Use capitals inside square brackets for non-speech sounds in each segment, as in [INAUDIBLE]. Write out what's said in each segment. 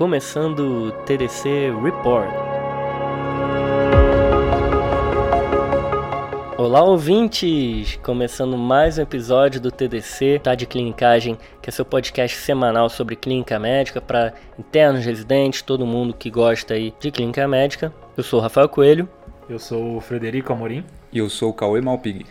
começando o TDC Report. Olá, ouvintes! Começando mais um episódio do TDC, tá de clinicagem, que é seu podcast semanal sobre clínica médica para internos, residentes, todo mundo que gosta aí de clínica médica. Eu sou o Rafael Coelho. Eu sou o Frederico Amorim. E eu sou o Cauê Malpig.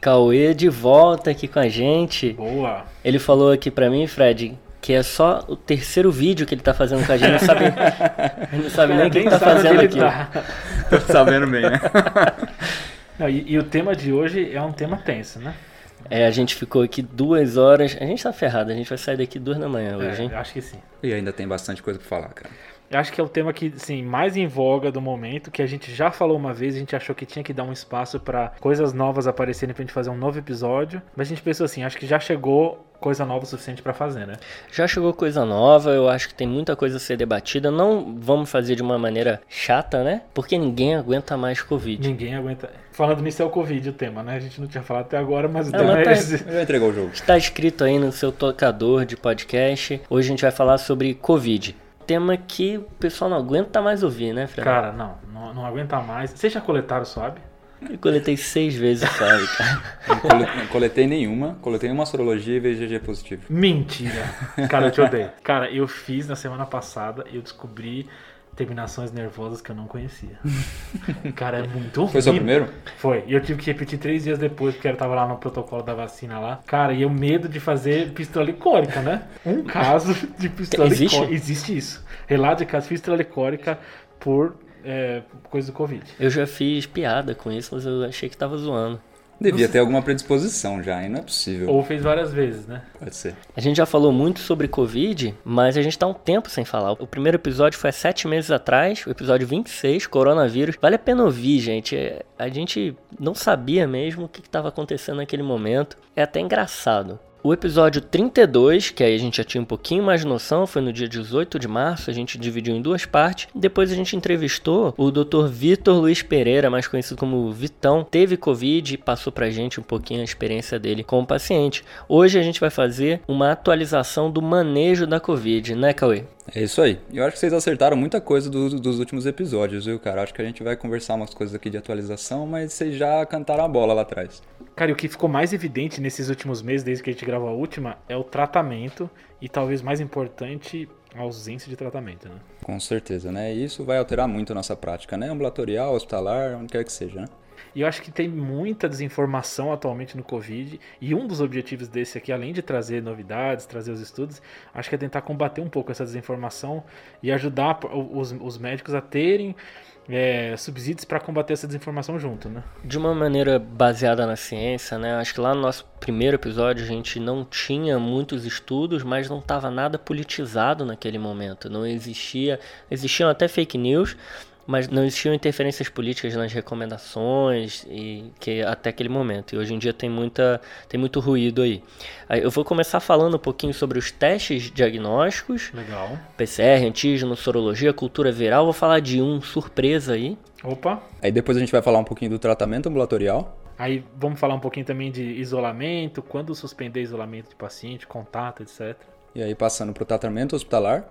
Cauê de volta aqui com a gente. Boa! Ele falou aqui pra mim, Fred, que é só o terceiro vídeo que ele tá fazendo com a gente. Não sabe, [LAUGHS] ele não sabe nem o que ele tá fazendo aqui. Tá. Tô sabendo bem, né? [LAUGHS] Não, e, e, o tema de hoje é um tema tenso, né? É, a gente ficou aqui duas horas. A gente tá ferrado, a gente vai sair daqui duas da manhã hoje, é, hein? Acho que sim. E ainda tem bastante coisa pra falar, cara. Eu acho que é o tema que, sim, mais em voga do momento, que a gente já falou uma vez, a gente achou que tinha que dar um espaço para coisas novas aparecerem pra gente fazer um novo episódio, mas a gente pensou assim, acho que já chegou coisa nova o suficiente para fazer, né? Já chegou coisa nova, eu acho que tem muita coisa a ser debatida. Não vamos fazer de uma maneira chata, né? Porque ninguém aguenta mais Covid. Ninguém aguenta. Falando nisso, é o Covid o tema, né? A gente não tinha falado até agora, mas o é, tema mas é tá, esse. Eu entregar o jogo. Está escrito aí no seu tocador de podcast. Hoje a gente vai falar sobre Covid tema que o pessoal não aguenta mais ouvir, né, Fred? Cara, não, não, não aguenta mais. Vocês já coletaram SWAB? Eu coletei seis vezes o SWAB, cara. [LAUGHS] Não coletei nenhuma, coletei uma sorologia e VGG positivo. Mentira! Cara, eu te odeio. Cara, eu fiz na semana passada e eu descobri terminações nervosas que eu não conhecia. [LAUGHS] Cara, é muito ruim. Foi seu primeiro? Foi. E eu tive que repetir três dias depois, porque eu tava lá no protocolo da vacina lá. Cara, e o medo de fazer pistola licórica, né? Um [LAUGHS] caso de pistola Existe? licórica. Existe isso. Relato de caso de pistola licórica por é, coisa do Covid. Eu já fiz piada com isso, mas eu achei que tava zoando. Devia ter alguma predisposição já, e não é possível. Ou fez várias vezes, né? Pode ser. A gente já falou muito sobre Covid, mas a gente tá um tempo sem falar. O primeiro episódio foi há sete meses atrás, o episódio 26, coronavírus. Vale a pena ouvir, gente. A gente não sabia mesmo o que estava acontecendo naquele momento. É até engraçado. O episódio 32, que aí a gente já tinha um pouquinho mais de noção, foi no dia 18 de março, a gente dividiu em duas partes. Depois a gente entrevistou o Dr. Vitor Luiz Pereira, mais conhecido como Vitão, teve Covid e passou pra gente um pouquinho a experiência dele como paciente. Hoje a gente vai fazer uma atualização do manejo da Covid, né, Cauê? É isso aí. Eu acho que vocês acertaram muita coisa do, dos últimos episódios, viu, cara? Acho que a gente vai conversar umas coisas aqui de atualização, mas vocês já cantaram a bola lá atrás. Cara, e o que ficou mais evidente nesses últimos meses, desde que a gente gravou a última, é o tratamento e talvez mais importante, a ausência de tratamento, né? Com certeza, né? E isso vai alterar muito a nossa prática, né? Ambulatorial, hospitalar, onde quer que seja, né? E eu acho que tem muita desinformação atualmente no Covid. E um dos objetivos desse aqui, além de trazer novidades, trazer os estudos, acho que é tentar combater um pouco essa desinformação e ajudar os, os médicos a terem é, subsídios para combater essa desinformação junto, né? De uma maneira baseada na ciência, né? Acho que lá no nosso primeiro episódio a gente não tinha muitos estudos, mas não estava nada politizado naquele momento. Não existia, existiam até fake news, mas não existiam interferências políticas nas recomendações e que até aquele momento. E hoje em dia tem muita tem muito ruído aí. aí eu vou começar falando um pouquinho sobre os testes diagnósticos. Legal. PCR, antígeno, sorologia, cultura viral. Vou falar de um surpresa aí. Opa. Aí depois a gente vai falar um pouquinho do tratamento ambulatorial. Aí vamos falar um pouquinho também de isolamento, quando suspender isolamento de paciente, contato, etc. E aí passando para o tratamento hospitalar.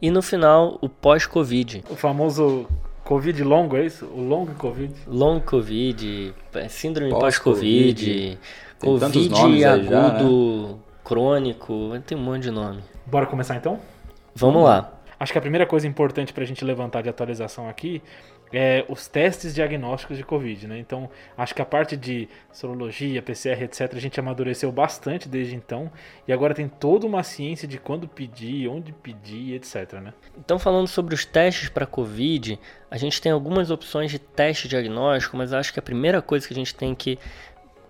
E no final, o pós-Covid. O famoso Covid longo, é isso? O long Covid? Long Covid, é, síndrome pós-Covid, pós Covid, COVID agudo, já, né? crônico, tem um monte de nome. Bora começar então? Vamos lá. Acho que a primeira coisa importante para a gente levantar de atualização aqui é, os testes diagnósticos de Covid, né? Então, acho que a parte de sorologia, PCR, etc., a gente amadureceu bastante desde então. E agora tem toda uma ciência de quando pedir, onde pedir, etc., né? Então, falando sobre os testes para Covid, a gente tem algumas opções de teste diagnóstico, mas acho que a primeira coisa que a gente tem que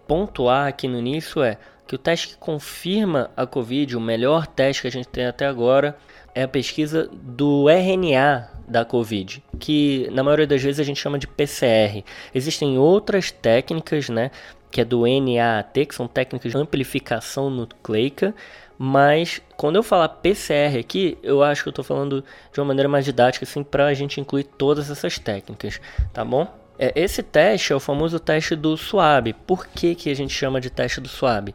pontuar aqui no início é que o teste que confirma a Covid, o melhor teste que a gente tem até agora, é a pesquisa do RNA da Covid, que na maioria das vezes a gente chama de PCR. Existem outras técnicas, né, que é do NAAT, que são técnicas de amplificação nucleica, mas quando eu falar PCR aqui, eu acho que eu estou falando de uma maneira mais didática, assim, para a gente incluir todas essas técnicas, tá bom? É, esse teste é o famoso teste do SWAB. Por que, que a gente chama de teste do SWAB?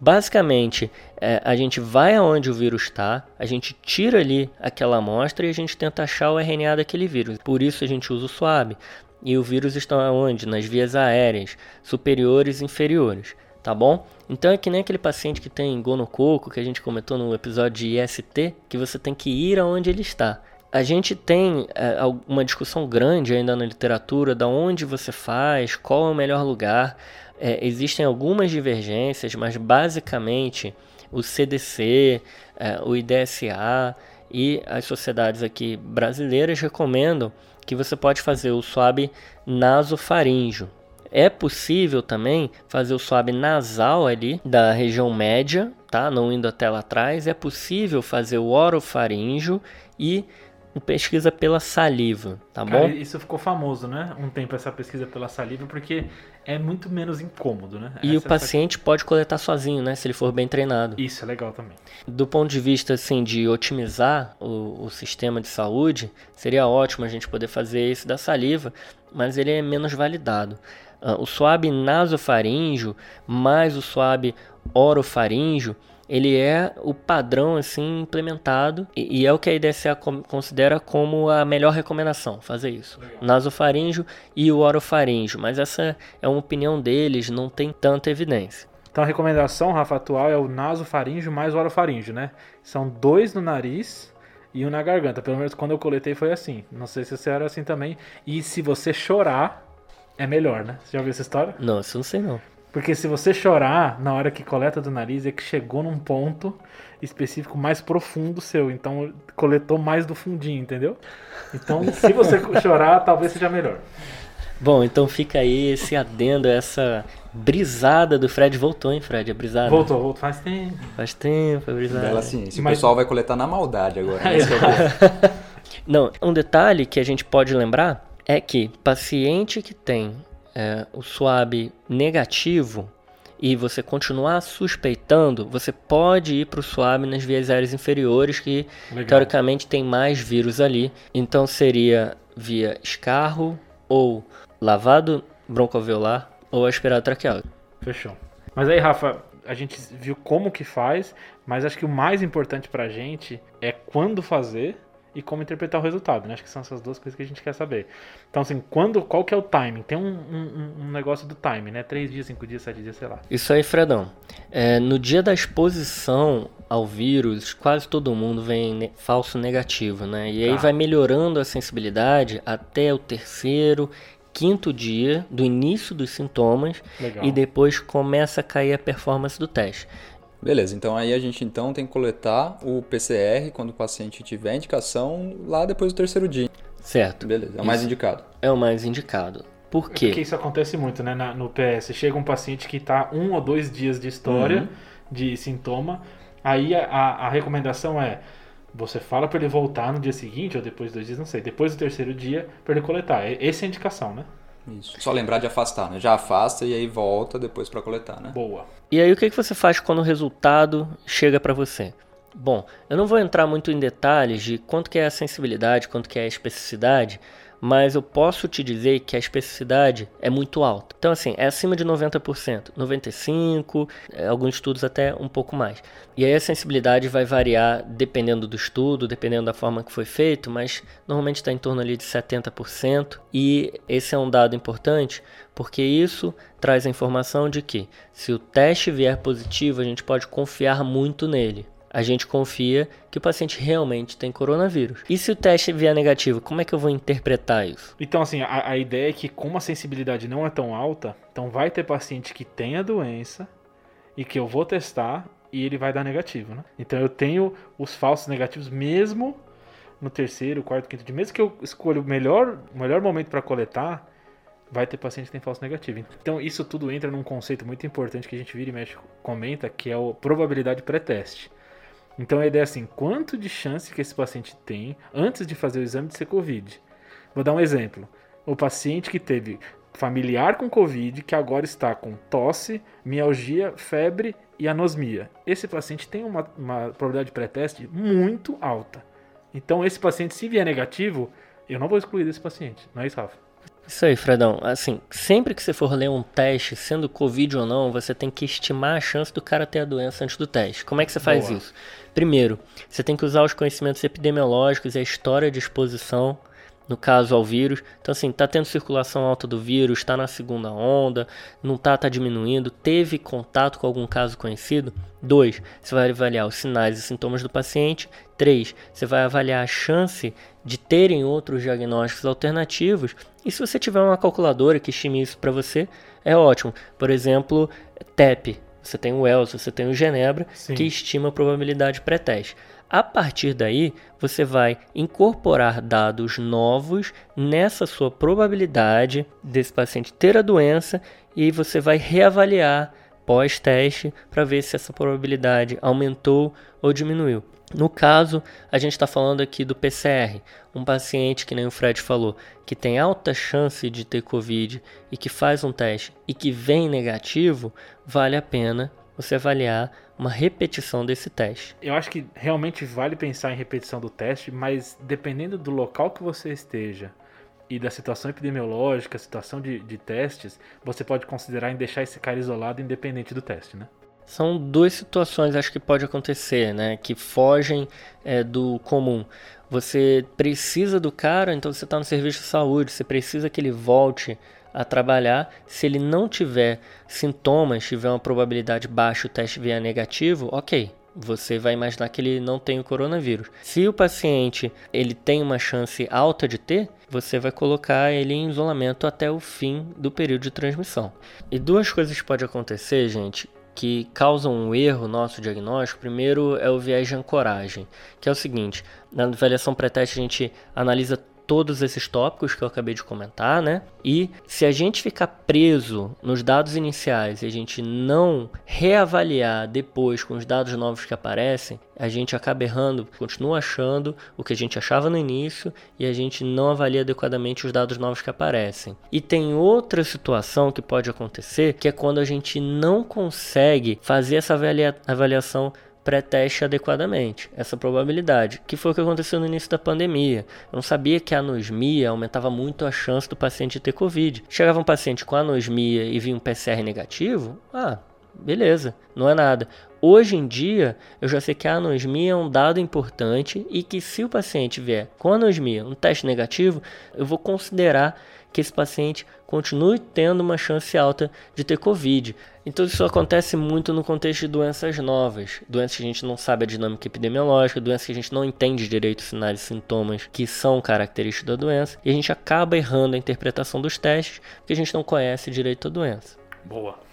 Basicamente, é, a gente vai aonde o vírus está, a gente tira ali aquela amostra e a gente tenta achar o RNA daquele vírus. Por isso a gente usa o swab. E o vírus está onde? Nas vias aéreas, superiores e inferiores, tá bom? Então é que nem aquele paciente que tem gonococo, que a gente comentou no episódio de IST, que você tem que ir aonde ele está. A gente tem é, uma discussão grande ainda na literatura da onde você faz, qual é o melhor lugar. É, existem algumas divergências, mas basicamente o CDC, é, o IDSA e as sociedades aqui brasileiras recomendam que você pode fazer o swab nasofaríngeo. É possível também fazer o swab nasal ali da região média, tá? Não indo até lá atrás. É possível fazer o orofaríngeo e pesquisa pela saliva, tá Cara, bom? Isso ficou famoso, né? Um tempo essa pesquisa pela saliva, porque é muito menos incômodo, né? E essa o paciente essa... pode coletar sozinho, né? Se ele for bem treinado. Isso é legal também. Do ponto de vista, assim, de otimizar o, o sistema de saúde, seria ótimo a gente poder fazer isso da saliva, mas ele é menos validado. Uh, o swab nasofaríngeo mais o swab orofaríngeo, ele é o padrão assim implementado e, e é o que a IDSA considera como a melhor recomendação, fazer isso. Legal. Nasofaríngeo e o orofaríngeo, mas essa é uma opinião deles, não tem tanta evidência. Então a recomendação, Rafa, atual é o nasofaríngeo mais o orofaríngeo, né? São dois no nariz e um na garganta. Pelo menos quando eu coletei foi assim. Não sei se você era assim também. E se você chorar, é melhor, né? Você já ouviu essa história? Não, isso não sei não. Porque se você chorar na hora que coleta do nariz, é que chegou num ponto específico mais profundo seu. Então coletou mais do fundinho, entendeu? Então, [LAUGHS] se você chorar, talvez seja melhor. Bom, então fica aí esse adendo, essa brisada do Fred. Voltou, hein, Fred? A brisada. Voltou, voltou. Faz tempo. Faz tempo, a brisada. Bela ciência. Mas... O pessoal vai coletar na maldade agora. Né? [LAUGHS] Não, um detalhe que a gente pode lembrar é que paciente que tem é, o swab negativo e você continuar suspeitando, você pode ir para o swab nas vias aéreas inferiores, que Legal. teoricamente tem mais vírus ali. Então seria via escarro ou lavado broncoalveolar ou aspirado traqueal. Fechou. Mas aí, Rafa, a gente viu como que faz, mas acho que o mais importante para a gente é quando fazer e como interpretar o resultado, né? Acho que são essas duas coisas que a gente quer saber. Então, assim, quando, qual que é o timing? Tem um, um, um negócio do timing, né? Três dias, cinco dias, sete dias, sei lá. Isso aí, Fredão. É, no dia da exposição ao vírus, quase todo mundo vem ne falso negativo, né? E aí tá. vai melhorando a sensibilidade até o terceiro, quinto dia do início dos sintomas Legal. e depois começa a cair a performance do teste. Beleza, então aí a gente então tem que coletar o PCR quando o paciente tiver indicação lá depois do terceiro dia. Certo. Beleza, é o mais indicado. É o mais indicado. Por quê? Porque isso acontece muito, né? Na, no PS. Chega um paciente que está um ou dois dias de história, uhum. de sintoma, aí a, a recomendação é você fala para ele voltar no dia seguinte ou depois de dois dias, não sei, depois do terceiro dia para ele coletar. Essa é a indicação, né? Isso. Só lembrar de afastar, né? Já afasta e aí volta depois para coletar, né? Boa. E aí o que, que você faz quando o resultado chega para você? Bom, eu não vou entrar muito em detalhes de quanto que é a sensibilidade, quanto que é a especificidade, mas eu posso te dizer que a especificidade é muito alta. Então, assim, é acima de 90%, 95%, é, alguns estudos até um pouco mais. E aí a sensibilidade vai variar dependendo do estudo, dependendo da forma que foi feito, mas normalmente está em torno ali de 70%. E esse é um dado importante porque isso traz a informação de que se o teste vier positivo, a gente pode confiar muito nele a gente confia que o paciente realmente tem coronavírus. E se o teste vier negativo, como é que eu vou interpretar isso? Então, assim, a, a ideia é que, como a sensibilidade não é tão alta, então vai ter paciente que tem a doença e que eu vou testar e ele vai dar negativo, né? Então eu tenho os falsos negativos mesmo no terceiro, quarto, quinto dia. Mesmo que eu escolha o melhor, melhor momento para coletar, vai ter paciente que tem falso negativo. Então isso tudo entra num conceito muito importante que a gente vira e mexe comenta, que é a probabilidade pré-teste. Então a ideia é assim, quanto de chance que esse paciente tem antes de fazer o exame de ser Covid? Vou dar um exemplo. O paciente que teve familiar com Covid, que agora está com tosse, mialgia, febre e anosmia. Esse paciente tem uma, uma probabilidade de pré-teste muito alta. Então esse paciente, se vier negativo, eu não vou excluir desse paciente. Não é isso, Rafa? Isso aí, Fredão. Assim, sempre que você for ler um teste, sendo Covid ou não, você tem que estimar a chance do cara ter a doença antes do teste. Como é que você faz Boa. isso? Primeiro, você tem que usar os conhecimentos epidemiológicos e a história de exposição no caso ao vírus. Então, assim, tá tendo circulação alta do vírus, está na segunda onda, não tá, tá diminuindo, teve contato com algum caso conhecido. 2. Você vai avaliar os sinais e sintomas do paciente. 3. Você vai avaliar a chance de terem outros diagnósticos alternativos. E se você tiver uma calculadora que estime isso para você, é ótimo. Por exemplo, TEP. Você tem o Wells, você tem o Genebra, Sim. que estima a probabilidade pré-teste. A partir daí, você vai incorporar dados novos nessa sua probabilidade desse paciente ter a doença e você vai reavaliar pós-teste para ver se essa probabilidade aumentou ou diminuiu. No caso, a gente está falando aqui do PCR, um paciente que nem o Fred falou, que tem alta chance de ter Covid e que faz um teste e que vem negativo, vale a pena você avaliar uma repetição desse teste. Eu acho que realmente vale pensar em repetição do teste, mas dependendo do local que você esteja e da situação epidemiológica, situação de, de testes, você pode considerar em deixar esse cara isolado independente do teste, né? São duas situações, acho que pode acontecer, né? Que fogem é, do comum. Você precisa do cara, então você está no serviço de saúde, você precisa que ele volte a trabalhar. Se ele não tiver sintomas, tiver uma probabilidade baixa, o teste vier negativo, ok. Você vai imaginar que ele não tem o coronavírus. Se o paciente ele tem uma chance alta de ter, você vai colocar ele em isolamento até o fim do período de transmissão. E duas coisas podem acontecer, gente, que causam um erro no nosso diagnóstico. Primeiro é o viés de ancoragem, que é o seguinte: na avaliação pré-teste a gente analisa todos esses tópicos que eu acabei de comentar, né? E se a gente ficar preso nos dados iniciais e a gente não reavaliar depois com os dados novos que aparecem, a gente acaba errando, continua achando o que a gente achava no início e a gente não avalia adequadamente os dados novos que aparecem. E tem outra situação que pode acontecer, que é quando a gente não consegue fazer essa avalia avaliação pré-teste adequadamente essa probabilidade, que foi o que aconteceu no início da pandemia. Eu não sabia que a anosmia aumentava muito a chance do paciente ter Covid. Chegava um paciente com anosmia e vinha um PCR negativo, ah, beleza, não é nada. Hoje em dia, eu já sei que a anosmia é um dado importante e que se o paciente vier com anosmia, um teste negativo, eu vou considerar que esse paciente continue tendo uma chance alta de ter Covid. Então isso acontece muito no contexto de doenças novas, doenças que a gente não sabe a dinâmica epidemiológica, doenças que a gente não entende direito os sinais e sintomas que são característicos da doença, e a gente acaba errando a interpretação dos testes porque a gente não conhece direito a doença. Boa.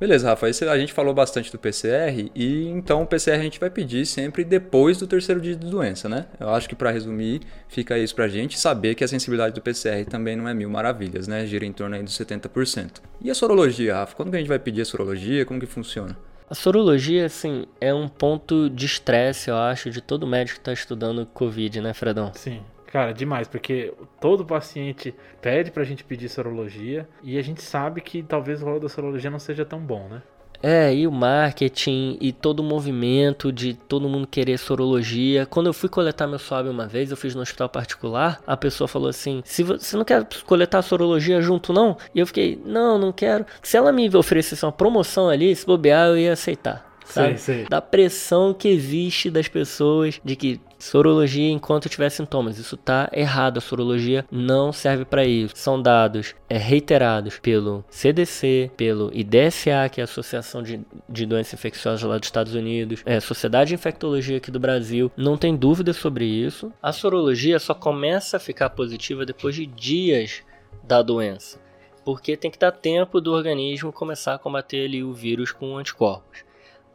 Beleza, Rafa, a gente falou bastante do PCR e então o PCR a gente vai pedir sempre depois do terceiro dia de doença, né? Eu acho que para resumir, fica isso para a gente saber que a sensibilidade do PCR também não é mil maravilhas, né? Gira em torno aí dos 70%. E a sorologia, Rafa? Quando que a gente vai pedir a sorologia? Como que funciona? A sorologia, assim, é um ponto de estresse, eu acho, de todo médico que está estudando Covid, né, Fredão? Sim. Cara, demais, porque todo paciente pede pra gente pedir sorologia e a gente sabe que talvez o rol da sorologia não seja tão bom, né? É, e o marketing e todo o movimento de todo mundo querer sorologia. Quando eu fui coletar meu swab uma vez, eu fiz no hospital particular, a pessoa falou assim: se você não quer coletar sorologia junto, não? E eu fiquei, não, não quero. Se ela me oferecesse uma promoção ali, se bobear, eu ia aceitar sabe? Sei, sei. Da pressão que existe das pessoas de que sorologia enquanto tiver sintomas. Isso tá errado. A sorologia não serve para isso. São dados é, reiterados pelo CDC, pelo IDSA, que é a Associação de, de Doenças Infecciosas lá dos Estados Unidos, é, Sociedade de Infectologia aqui do Brasil. Não tem dúvida sobre isso. A sorologia só começa a ficar positiva depois de dias da doença. Porque tem que dar tempo do organismo começar a combater ali o vírus com anticorpos.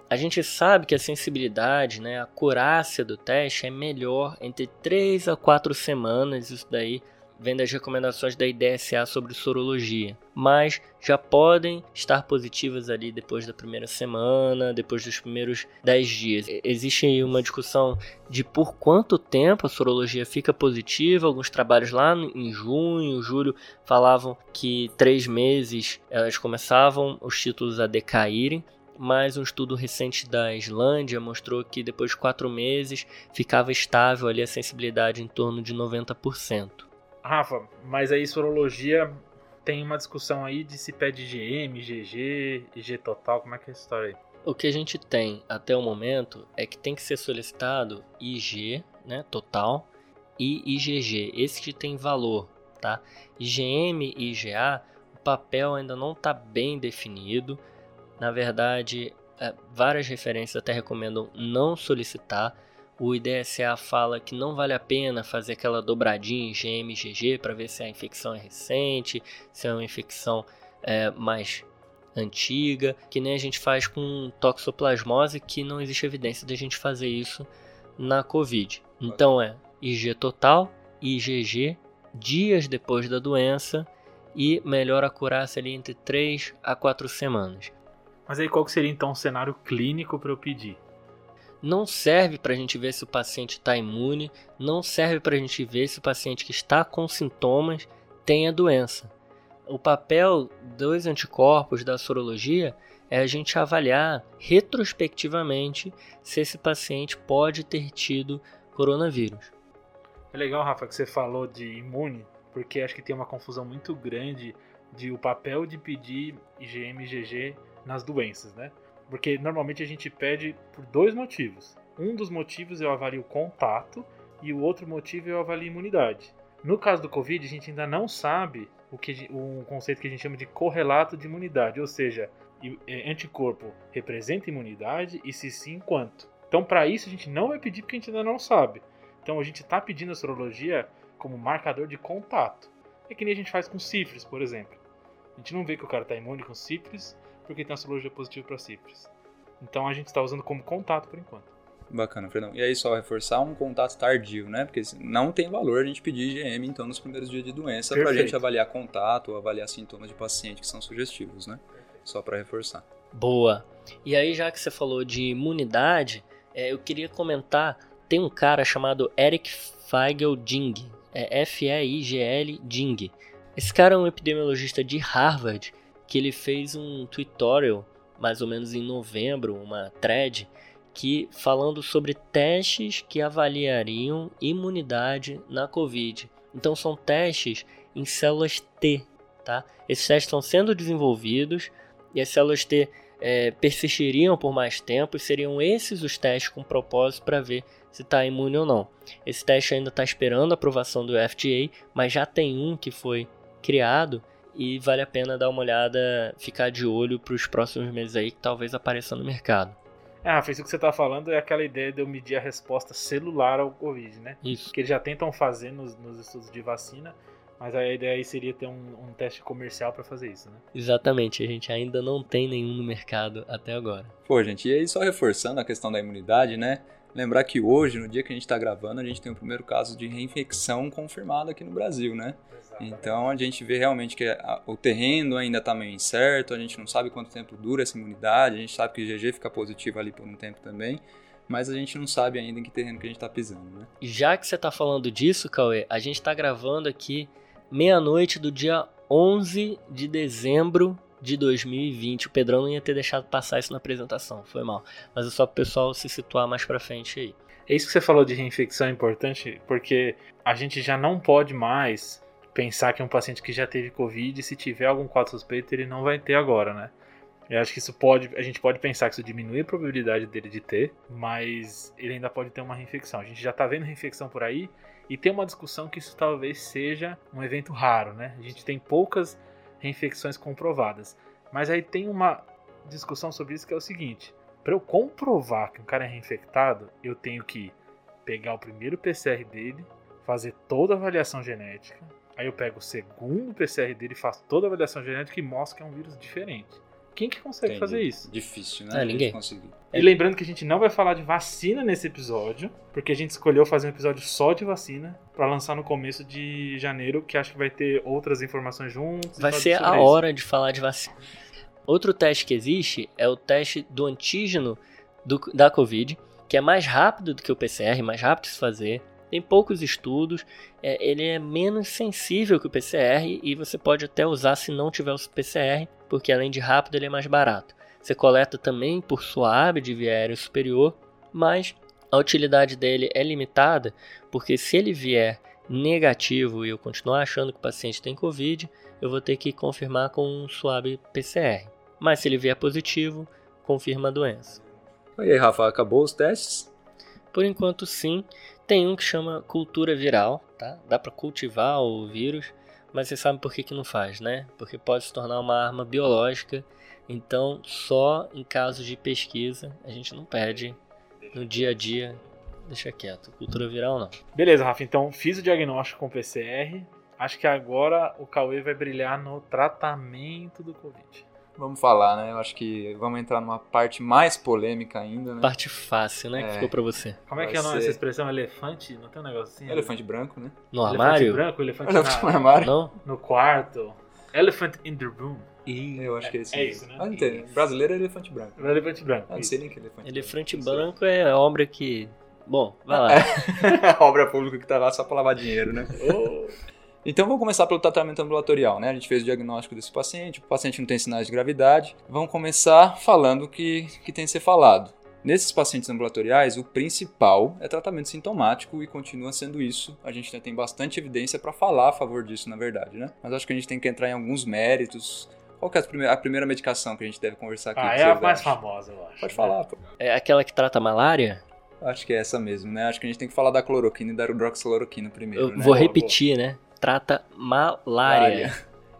A gente sabe que a sensibilidade, né, a curácia do teste é melhor entre 3 a 4 semanas, isso daí vem das recomendações da IDSA sobre sorologia, mas já podem estar positivas ali depois da primeira semana, depois dos primeiros 10 dias. Existe uma discussão de por quanto tempo a sorologia fica positiva. Alguns trabalhos lá em junho, julho falavam que três meses elas começavam os títulos a decaírem mas um estudo recente da Islândia mostrou que depois de quatro meses ficava estável ali a sensibilidade em torno de 90%. Rafa, mas aí sorologia tem uma discussão aí de se pede IgM, IgG, IG total, como é que é essa história aí? O que a gente tem até o momento é que tem que ser solicitado IG, né, total, e IgG, esse que tem valor, tá? IgM e IgA, o papel ainda não está bem definido. Na verdade, é, várias referências até recomendam não solicitar. O IDSA fala que não vale a pena fazer aquela dobradinha IgM e IgG para ver se a infecção é recente, se é uma infecção é, mais antiga, que nem a gente faz com toxoplasmose, que não existe evidência de a gente fazer isso na Covid. Então é IG total, IgG, dias depois da doença e melhor a curar-se ali entre 3 a 4 semanas. Mas aí qual que seria então o cenário clínico para eu pedir? Não serve para a gente ver se o paciente está imune, não serve para a gente ver se o paciente que está com sintomas tem a doença. O papel dos anticorpos da sorologia é a gente avaliar retrospectivamente se esse paciente pode ter tido coronavírus. É legal, Rafa, que você falou de imune, porque acho que tem uma confusão muito grande de o papel de pedir IgM e IgG nas doenças, né? Porque normalmente a gente pede por dois motivos. Um dos motivos eu avalio contato e o outro motivo eu avalio imunidade. No caso do Covid, a gente ainda não sabe o que um conceito que a gente chama de correlato de imunidade, ou seja, é, anticorpo representa imunidade e se sim, quanto. Então, para isso, a gente não vai pedir porque a gente ainda não sabe. Então, a gente está pedindo a sorologia como marcador de contato. É que nem a gente faz com sífilis, por exemplo. A gente não vê que o cara está imune com sífilis porque tem a sorologia positiva para sífilis. Então, a gente está usando como contato por enquanto. Bacana, Fernão. E aí, só reforçar um contato tardio, né? Porque não tem valor a gente pedir IgM, então, nos primeiros dias de doença, para a gente avaliar contato ou avaliar sintomas de paciente que são sugestivos, né? Só para reforçar. Boa. E aí, já que você falou de imunidade, é, eu queria comentar: tem um cara chamado Eric Feigl Ding, é F-E-I-G-L Ding. Esse cara é um epidemiologista de Harvard que ele fez um tutorial, mais ou menos em novembro, uma thread que falando sobre testes que avaliariam imunidade na COVID. Então são testes em células T, tá? Esses testes estão sendo desenvolvidos e as células T é, persistiriam por mais tempo e seriam esses os testes com propósito para ver se está imune ou não. Esse teste ainda está esperando a aprovação do FDA, mas já tem um que foi criado e vale a pena dar uma olhada, ficar de olho para os próximos meses aí que talvez apareça no mercado. Ah, fez o que você tá falando é aquela ideia de eu medir a resposta celular ao Covid, né? Isso. Que eles já tentam fazer nos, nos estudos de vacina, mas a ideia aí seria ter um, um teste comercial para fazer isso, né? Exatamente, a gente ainda não tem nenhum no mercado até agora. Pô, gente, e aí só reforçando a questão da imunidade, né? Lembrar que hoje, no dia que a gente está gravando, a gente tem o primeiro caso de reinfecção confirmado aqui no Brasil, né? Então a gente vê realmente que a, o terreno ainda está meio incerto, a gente não sabe quanto tempo dura essa imunidade, a gente sabe que o IgG fica positivo ali por um tempo também, mas a gente não sabe ainda em que terreno que a gente está pisando, né? Já que você está falando disso, Cauê, a gente está gravando aqui meia-noite do dia 11 de dezembro de 2020. O Pedrão não ia ter deixado passar isso na apresentação, foi mal. Mas é só para o pessoal se situar mais para frente aí. É isso que você falou de reinfecção é importante, porque a gente já não pode mais pensar que um paciente que já teve Covid, se tiver algum quadro suspeito, ele não vai ter agora, né? Eu acho que isso pode, a gente pode pensar que isso diminui a probabilidade dele de ter, mas ele ainda pode ter uma reinfecção. A gente já tá vendo reinfecção por aí e tem uma discussão que isso talvez seja um evento raro, né? A gente tem poucas reinfecções comprovadas, mas aí tem uma discussão sobre isso que é o seguinte: para eu comprovar que um cara é reinfectado, eu tenho que pegar o primeiro PCR dele, fazer toda a avaliação genética, Aí eu pego o segundo PCR dele, faço toda a avaliação genética e mostro que é um vírus diferente. Quem que consegue Entendi. fazer isso? Difícil, né? É, ninguém. E lembrando que a gente não vai falar de vacina nesse episódio, porque a gente escolheu fazer um episódio só de vacina para lançar no começo de janeiro, que acho que vai ter outras informações juntos. Vai ser a isso. hora de falar de vacina. Outro teste que existe é o teste do antígeno do, da Covid, que é mais rápido do que o PCR, mais rápido de se fazer, tem poucos estudos, é, ele é menos sensível que o PCR e você pode até usar se não tiver o PCR, porque além de rápido ele é mais barato. Você coleta também por suave de via aérea superior, mas a utilidade dele é limitada, porque se ele vier negativo e eu continuar achando que o paciente tem Covid, eu vou ter que confirmar com um suave PCR. Mas se ele vier positivo, confirma a doença. E aí, Rafa, acabou os testes? Por enquanto, sim. Tem um que chama cultura viral, tá? Dá para cultivar o vírus, mas você sabe por que, que não faz, né? Porque pode se tornar uma arma biológica. Então, só em casos de pesquisa, a gente não pede no dia a dia. Deixa quieto. Cultura viral não. Beleza, Rafa. Então, fiz o diagnóstico com PCR. Acho que agora o Cauê vai brilhar no tratamento do Covid. Vamos falar, né? Eu acho que vamos entrar numa parte mais polêmica ainda, né? Parte fácil, né? É. Que ficou pra você. Como é que é Vai ser- dessa expressão? Elefante? Não tem um negócio assim? Elefante branco, né? No Elefante armário? branco, elefante Elefante no na- armário. Não? no quarto. Elephant in the room. Eu acho que é esse. É mesmo. isso, né? Ah, não tem. Brasileiro é elefante branco. O elefante branco. Ah, não sei nem que é elefante Elefante branco. branco é obra que. Bom, vai lá. [LAUGHS] A obra pública que tá lá só pra lavar dinheiro, né? [LAUGHS] Oh, Então vamos começar pelo tratamento ambulatorial, né? A gente fez o diagnóstico desse paciente, o paciente não tem sinais de gravidade. Vamos começar falando o que, que tem que ser falado. Nesses pacientes ambulatoriais, o principal é tratamento sintomático e continua sendo isso. A gente ainda tem bastante evidência para falar a favor disso, na verdade, né? Mas acho que a gente tem que entrar em alguns méritos. Qual que é a primeira, a primeira medicação que a gente deve conversar aqui? ah, é a mais acham? famosa, eu acho. Pode né? falar, pô. É aquela que trata malária? Acho que é essa mesmo, né? Acho que a gente tem que falar da cloroquina e da hidroxicloroquina primeiro, Eu né? vou repetir, né? Trata malária.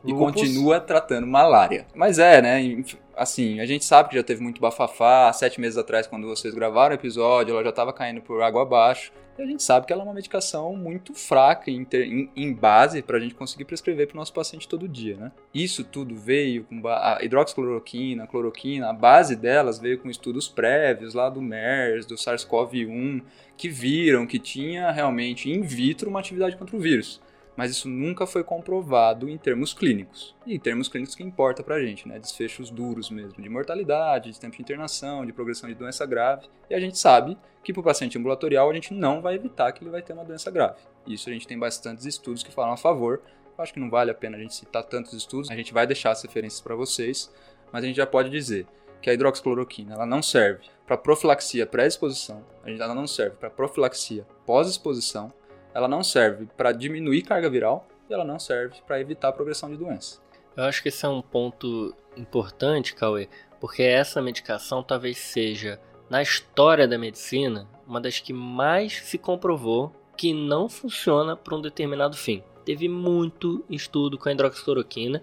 E Lupus. continua tratando malária. Mas é, né? Assim, a gente sabe que já teve muito bafafá. Sete meses atrás, quando vocês gravaram o episódio, ela já estava caindo por água abaixo. E a gente sabe que ela é uma medicação muito fraca em, ter- em- em base para a gente conseguir prescrever para o nosso paciente todo dia, né? Isso tudo veio com a hidroxicloroquina, a cloroquina, a base delas veio com estudos prévios lá do MERS, do SARS-CoV-1, que viram que tinha realmente in vitro uma atividade contra o vírus mas isso nunca foi comprovado em termos clínicos. E em termos clínicos que importa pra gente, né? Desfechos duros mesmo, de mortalidade, de tempo de internação, de progressão de doença grave. E a gente sabe que para o paciente ambulatorial a gente não vai evitar que ele vai ter uma doença grave. Isso a gente tem bastantes estudos que falam a favor. Eu acho que não vale a pena a gente citar tantos estudos, a gente vai deixar as referências para vocês, mas a gente já pode dizer que a hidroxicloroquina ela não serve para profilaxia pré-exposição, ela não serve para profilaxia pós-exposição, ela não serve para diminuir carga viral e ela não serve para evitar a progressão de doença. Eu acho que esse é um ponto importante, Cauê, porque essa medicação talvez seja, na história da medicina, uma das que mais se comprovou que não funciona para um determinado fim. Teve muito estudo com a hidroxicloroquina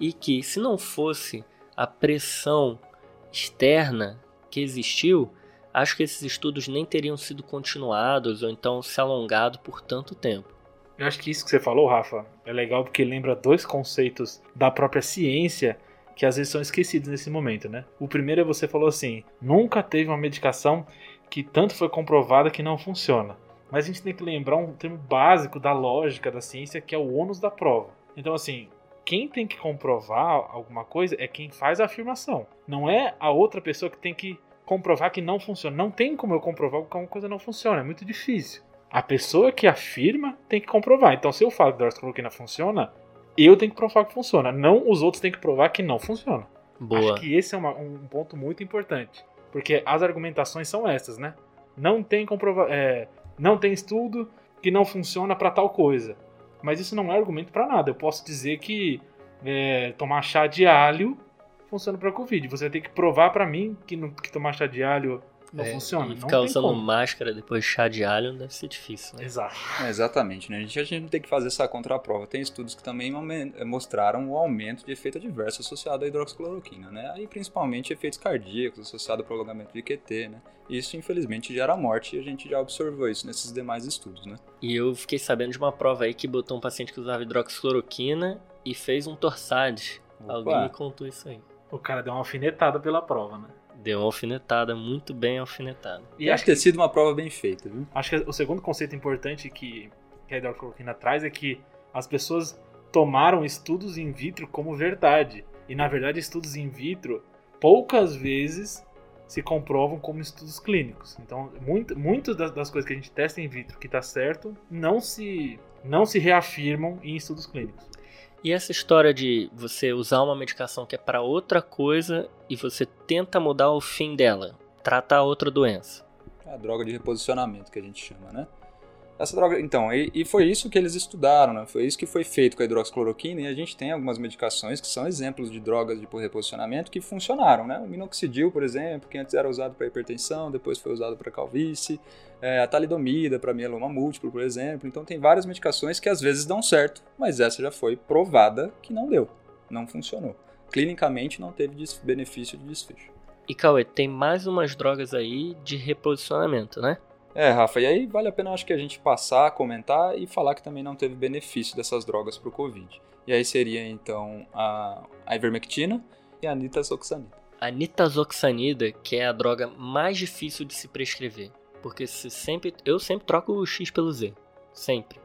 e que, se não fosse a pressão externa que existiu, acho que esses estudos nem teriam sido continuados ou então se alongado por tanto tempo. Eu acho que isso que você falou, Rafa, é legal porque lembra dois conceitos da própria ciência que às vezes são esquecidos nesse momento, né? O primeiro é você falou assim: nunca teve uma medicação que tanto foi comprovada que não funciona. Mas a gente tem que lembrar um termo básico da lógica da ciência que é o ônus da prova. Então, assim, quem tem que comprovar alguma coisa é quem faz a afirmação. Não é a outra pessoa que tem que comprovar que não funciona. Não tem como eu comprovar que uma coisa não funciona, é muito difícil. A pessoa que afirma tem que comprovar. Então, se eu falo que hidroxicloroquina funciona, eu tenho que provar que funciona. Não os outros têm que provar que não funciona. Boa. Acho que esse é uma- um ponto muito importante. Porque as argumentações são essas, né? Não tem comprova é, não tem estudo que não funciona para tal coisa. Mas isso não é argumento para nada. Eu posso dizer que é, tomar chá de alho funciona para Covid. Você vai ter que provar para mim que, não- que tomar chá de alho não É, funciona. E Não ficar tem usando como. máscara depois chá de alho deve ser difícil, né? Exato. É, exatamente, né? A gente, a gente não tem que fazer essa contraprova. Tem estudos que também eh, mostraram o aumento de efeito adverso associado à hidroxicloroquina, né? Aí principalmente efeitos cardíacos associados ao prolongamento de QT, né? Isso infelizmente gera morte e a gente já observou isso nesses demais estudos, né? E eu fiquei sabendo de uma prova aí que botou um paciente que usava hidroxicloroquina e fez um torsades. Opa. Alguém me contou isso aí. O cara deu uma alfinetada pela prova, né? Deu uma alfinetada, muito bem alfinetada. E acho que ter sido uma prova bem feita, viu? Acho que o segundo conceito importante que, que a hidroxicloroquina traz é que as pessoas tomaram estudos in vitro como verdade. E na verdade, estudos in vitro poucas vezes se comprovam como estudos clínicos. Então, muito, muito das, das coisas que a gente testa in vitro que está certo não se, não se reafirmam em estudos clínicos. E essa história de você usar uma medicação que é para outra coisa e você tenta mudar o fim dela, tratar outra doença. É a droga de reposicionamento que a gente chama, né? Essa droga, então, e, e, foi isso que eles estudaram, né? Foi isso que foi feito com a hidroxicloroquina e a gente tem algumas medicações que são exemplos de drogas de reposicionamento que funcionaram, né? O minoxidil, por exemplo, que antes era usado para hipertensão, depois foi usado para calvície, é, a talidomida para mieloma múltiplo, por exemplo. Então tem várias medicações que às vezes dão certo, mas essa já foi provada que não deu, não funcionou. Clinicamente não teve benefício de desfecho. E Cauê, tem mais umas drogas aí de reposicionamento, né? É, Rafa, e aí vale a pena acho que a gente passar, comentar e falar que também não teve benefício dessas drogas para o Covid. E aí seria então a, a ivermectina e a nitazoxanida. A nitazoxanida, que é a droga mais difícil de se prescrever, porque se sempre eu sempre troco o X pelo Z, sempre.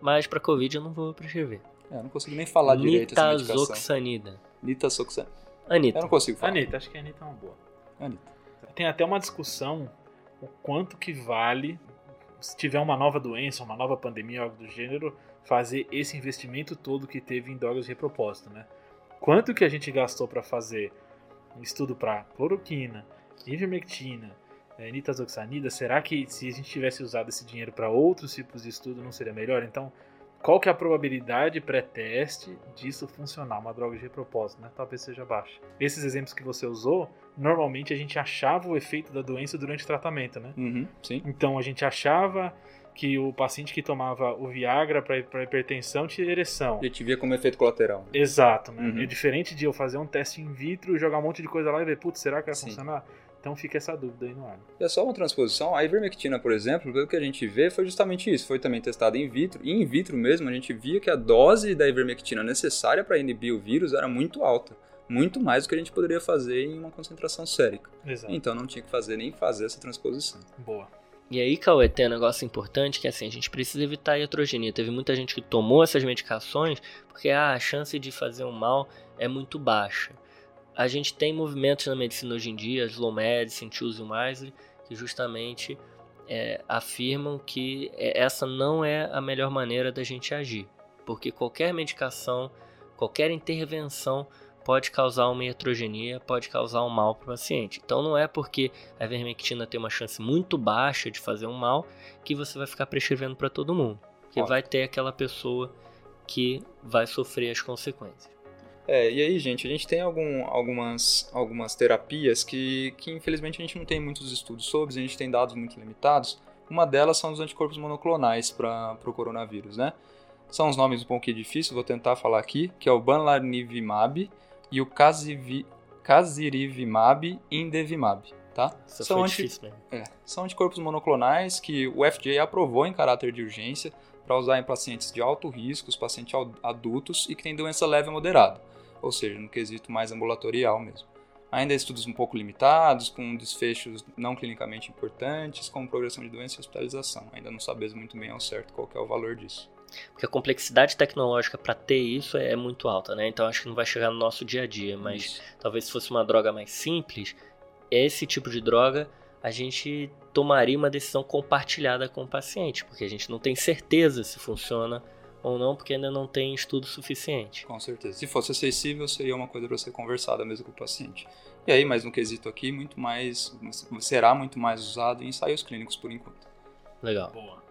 Mas para Covid eu não vou prescrever. É, eu não consigo nem falar direito essa medicação. Nitazoxanida. Nitazoxanida. Anitta. Eu não consigo falar. Anitta, acho que a Anitta é uma boa. Anitta. Tem até uma discussão o quanto que vale, se tiver uma nova doença, uma nova pandemia, algo do gênero, fazer esse investimento todo que teve em drogas de repropósito, né? Quanto que a gente gastou para fazer um estudo para cloroquina, ivermectina, é, nitazoxanida, será que se a gente tivesse usado esse dinheiro para outros tipos de estudo não seria melhor? Então, qual que é a probabilidade pré-teste disso funcionar, uma droga de propósito, né? Talvez seja baixa. Esses exemplos que você usou, normalmente a gente achava o efeito da doença durante o tratamento, né? Uhum, sim. Então a gente achava que o paciente que tomava o Viagra para hipertensão tinha ereção. E gente via como efeito colateral. Exato, né? Uhum. É diferente de eu fazer um teste in vitro, jogar um monte de coisa lá e ver, putz, será que vai sim. funcionar? Então fica essa dúvida aí no ar. E é só uma transposição. A ivermectina, por exemplo, pelo que a gente vê, foi justamente isso. Foi também testada in vitro. E in vitro mesmo, a gente via que a dose da ivermectina necessária para inibir o vírus era muito alta. Muito mais do que a gente poderia fazer em uma concentração sérica. Exato. Então não tinha que fazer nem fazer essa transposição. Boa. E aí, Cauê, tem um negócio importante que é assim, a gente precisa evitar a iatrogenia. Teve muita gente que tomou essas medicações porque ah, a chance de fazer um mal é muito baixa a gente tem movimentos na medicina hoje em dia, Slow Medicine, Choose Wisely, que justamente é, afirmam que é, essa não é a melhor maneira da gente agir, porque qualquer medicação, qualquer intervenção pode causar uma iatrogenia, pode causar um mal para o paciente. Então não é porque a ivermectina tem uma chance muito baixa de fazer um mal que você vai ficar prescrevendo para todo mundo, porque vai ter aquela pessoa que vai sofrer as consequências. É, e aí, gente, a gente tem algum, algumas, algumas terapias que, que infelizmente a gente não tem muitos estudos sobre, a gente tem dados muito limitados. Uma delas são os anticorpos monoclonais para o coronavírus, né? São os nomes um pouquinho difíceis, vou tentar falar aqui, que é o Banlanivimab e o Casivi, Casirivimab Indevimab, tá? Isso são, anti, é, são anticorpos monoclonais que o FDA aprovou em caráter de urgência para usar em pacientes de alto risco, os pacientes adultos e que têm doença leve ou moderada ou seja, no quesito mais ambulatorial mesmo. Ainda estudos um pouco limitados, com desfechos não clinicamente importantes, como progressão de doença e hospitalização. Ainda não sabemos muito bem ao certo qual é o valor disso. Porque a complexidade tecnológica para ter isso é muito alta, né? Então acho que não vai chegar no nosso dia a dia, mas isso. talvez se fosse uma droga mais simples, esse tipo de droga a gente tomaria uma decisão compartilhada com o paciente, porque a gente não tem certeza se funciona ou não, porque ainda não tem estudo suficiente. Com certeza. Se fosse acessível, seria uma coisa para ser conversada mesmo com o paciente. E aí, mais um quesito aqui, muito mais será muito mais usado em ensaios clínicos por enquanto. Legal. Boa.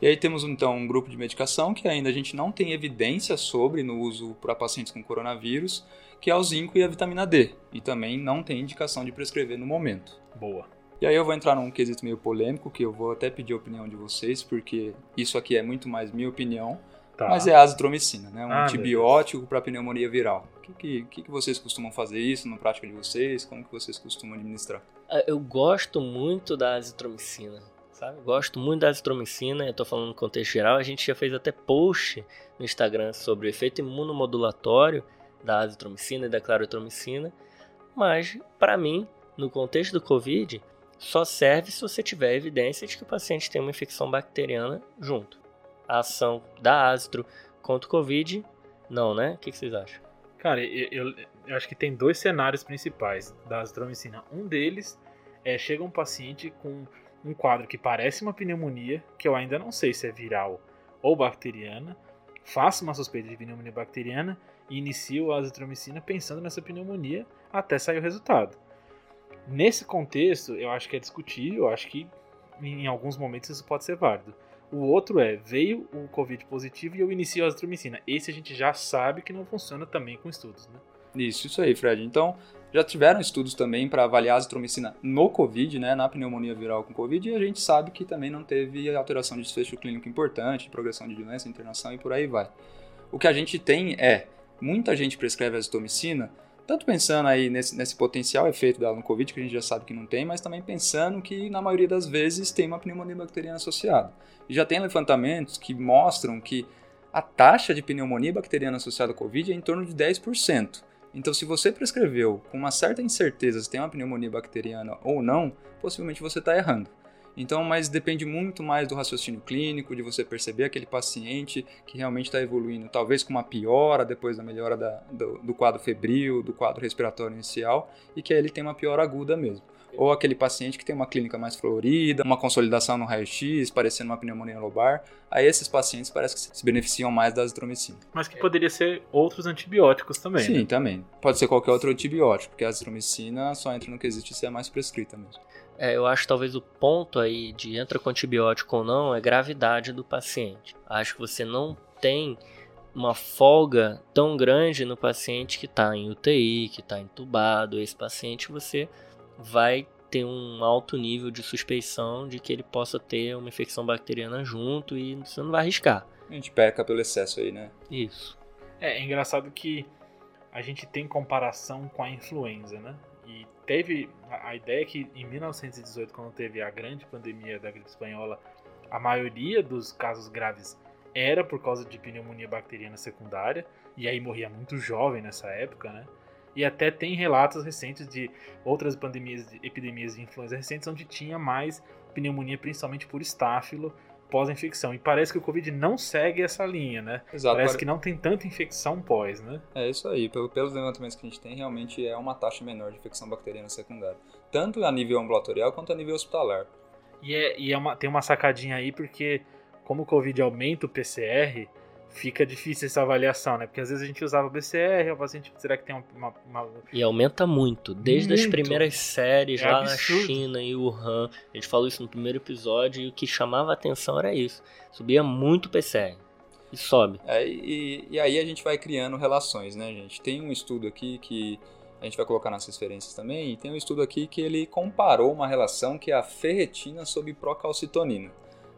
E aí temos então um grupo de medicação que ainda a gente não tem evidência sobre no uso para pacientes com coronavírus, que é o zinco e a vitamina D, e também não tem indicação de prescrever no momento. Boa. E aí eu vou entrar num quesito meio polêmico, que eu vou até pedir a opinião de vocês, porque isso aqui é muito mais minha opinião, Tá. Mas é azitromicina, né? Um ah, antibiótico para pneumonia viral. O que, que, que, vocês costumam fazer isso na prática de vocês? Como que vocês costumam administrar? Ah, eu gosto muito da azitromicina, sabe? Gosto muito da azitromicina, eu tô falando no contexto geral. A gente já fez até post no Instagram sobre o efeito imunomodulatório da azitromicina e da claritromicina. Mas, para mim, no contexto do Covid, só serve se você tiver evidência de que o paciente tem uma infecção bacteriana junto a ação da Astro contra o Covid, não, né? O que, que vocês acham? Cara, eu, eu, eu, acho que tem dois cenários principais da azitromicina. Um deles é chega um paciente com um quadro que parece uma pneumonia, que eu ainda não sei se é viral ou bacteriana, faço uma suspeita de pneumonia bacteriana e inicio a azitromicina pensando nessa pneumonia até sair o resultado. Nesse contexto, eu acho que é discutível, eu acho que em alguns momentos isso pode ser válido. O outro é, veio o Covid positivo e eu inicio a azitromicina. Esse a gente já sabe que não funciona também com estudos, né? Isso, isso aí, Fred. Então, já tiveram estudos também para avaliar a azitromicina no COVID, né, na pneumonia viral com COVID, e a gente sabe que também não teve alteração de desfecho clínico importante, progressão de doença, internação e por aí vai. O que a gente tem é, muita gente prescreve azitromicina, tanto pensando aí nesse, nesse potencial efeito dela no COVID, que a gente já sabe que não tem, mas também pensando que na maioria das vezes tem uma pneumonia bacteriana associada. E já tem levantamentos que mostram que a taxa de pneumonia bacteriana associada ao COVID é em torno de 10%. Então, se você prescreveu com uma certa incerteza se tem uma pneumonia bacteriana ou não, possivelmente você está errando. Então, mas depende muito mais do raciocínio clínico, de você perceber aquele paciente que realmente está evoluindo, talvez com uma piora depois da melhora da, do, do, quadro febril, do quadro respiratório inicial, e que aí ele tem uma piora aguda mesmo ou aquele paciente que tem uma clínica mais florida, uma consolidação no raio-x, parecendo uma pneumonia lobar, aí esses pacientes parece que se beneficiam mais da azitromicina. Mas que poderia ser outros antibióticos também, Sim, né? também. Pode ser qualquer outro antibiótico, porque a azitromicina só entra no que existe se é mais prescrita mesmo. É, eu acho que talvez o ponto aí de entra com antibiótico ou não é gravidade do paciente. Acho que você não tem uma folga tão grande no paciente que está em UTI, que está entubado. Esse paciente você vai ter um alto nível de suspeição de que ele possa ter uma infecção bacteriana junto e você não vai arriscar. A gente peca pelo excesso aí, né? Isso. É, é engraçado que a gente tem comparação com a influenza, né? E teve a ideia que em 1918, quando teve a grande pandemia da gripe espanhola, a maioria dos casos graves era por causa de pneumonia bacteriana secundária, e aí morria muito jovem nessa época, né? E até tem relatos recentes de outras pandemias, de epidemias de influenza recentes, onde tinha mais pneumonia, principalmente por estáfilo, pós-infecção. E parece que o Covid não segue essa linha, né? Exato. Parece que não tem tanta infecção pós, né? É isso aí. Pelo, pelos levantamentos que a gente tem, realmente é uma taxa menor de infecção bacteriana secundária. Tanto a nível ambulatorial quanto a nível hospitalar. E, é, e é uma, tem uma sacadinha aí, porque como o Covid aumenta o PCR, fica difícil essa avaliação, né? Porque às vezes a gente usava BCR, o paciente, será que tem uma. uma... E aumenta muito, desde muito. as primeiras séries é lá absurdo. na China e Wuhan. A gente falou isso no primeiro episódio e o que chamava a atenção era isso. Subia muito o PCR. E sobe. É, e, e aí a gente vai criando relações, né, gente? Tem um estudo aqui que a gente vai colocar nas referências também, e tem um estudo aqui que ele comparou uma relação que é a ferretina sobre procalcitonina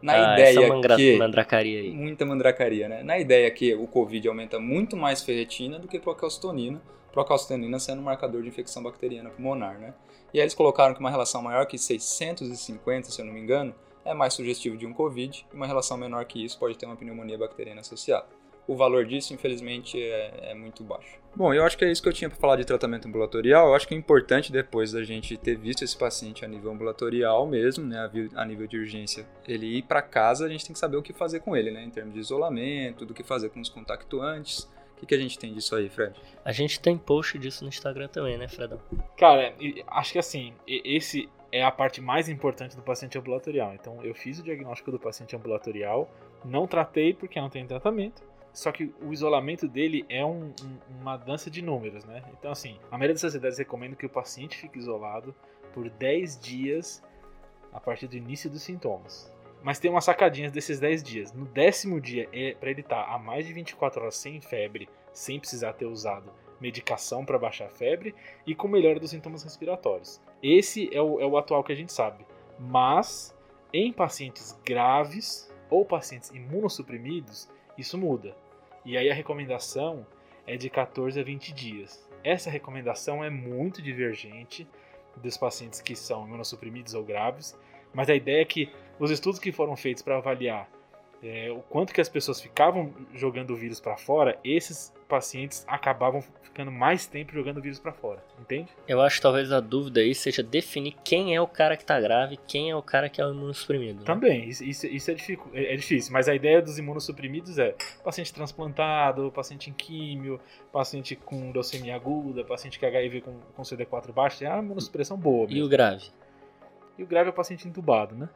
na ah, ideia mangra, que mandracaria aí. muita mandracaria, né? Na ideia que o COVID aumenta muito mais ferritina do que procalcitonina, procalcitonina sendo um marcador de infecção bacteriana pulmonar, né? E aí eles colocaram que uma relação maior que 650, se eu não me engano, é mais sugestivo de um COVID, e uma relação menor que isso pode ter uma pneumonia bacteriana associada o valor disso, infelizmente, é, é, muito baixo. Bom, eu acho que é isso que eu tinha para falar de tratamento ambulatorial. Eu acho que é importante, depois da gente ter visto esse paciente a nível ambulatorial mesmo, né, a nível de urgência, ele ir para casa, a gente tem que saber o que fazer com ele, né, em termos de isolamento, do que fazer com os contactuantes. O que, que a gente tem disso aí, Fred? A gente tem post disso no Instagram também, né, Fredão? Cara, acho que assim, esse é a parte mais importante do paciente ambulatorial. Então, eu fiz o diagnóstico do paciente ambulatorial, não tratei porque não tem tratamento só que o isolamento dele é um, um, uma dança de números, né? Então, assim, a maioria das sociedades recomenda que o paciente fique isolado por 10 dias a partir do início dos sintomas. Mas tem umas sacadinhas desses 10 dias. No décimo dia, é para ele estar tá há mais de 24 horas sem febre, sem precisar ter usado medicação para baixar a febre e com melhora dos sintomas respiratórios. Esse é o, é o atual que a gente sabe. Mas em pacientes graves ou pacientes imunossuprimidos, isso muda. E aí a recomendação é de 14 a 20 dias. Essa recomendação é muito divergente dos pacientes que são imunossuprimidos ou graves, mas a ideia é que os estudos que foram feitos para avaliar é, o quanto que as pessoas ficavam jogando o vírus para fora, esses pacientes acabavam ficando mais tempo jogando o vírus para fora, entende? Eu acho que talvez a dúvida aí seja definir quem é o cara que tá grave, quem é o cara que é o imunossuprimido. Né? Também, isso, isso, é, dificu, é, é, difícil, mas a ideia dos imunossuprimidos é paciente transplantado, paciente em químio, paciente com leucemia aguda, paciente com HIV com, com CD4 baixo, é a imunossupressão boa. Mesmo. E o grave? E o grave é o paciente entubado, né?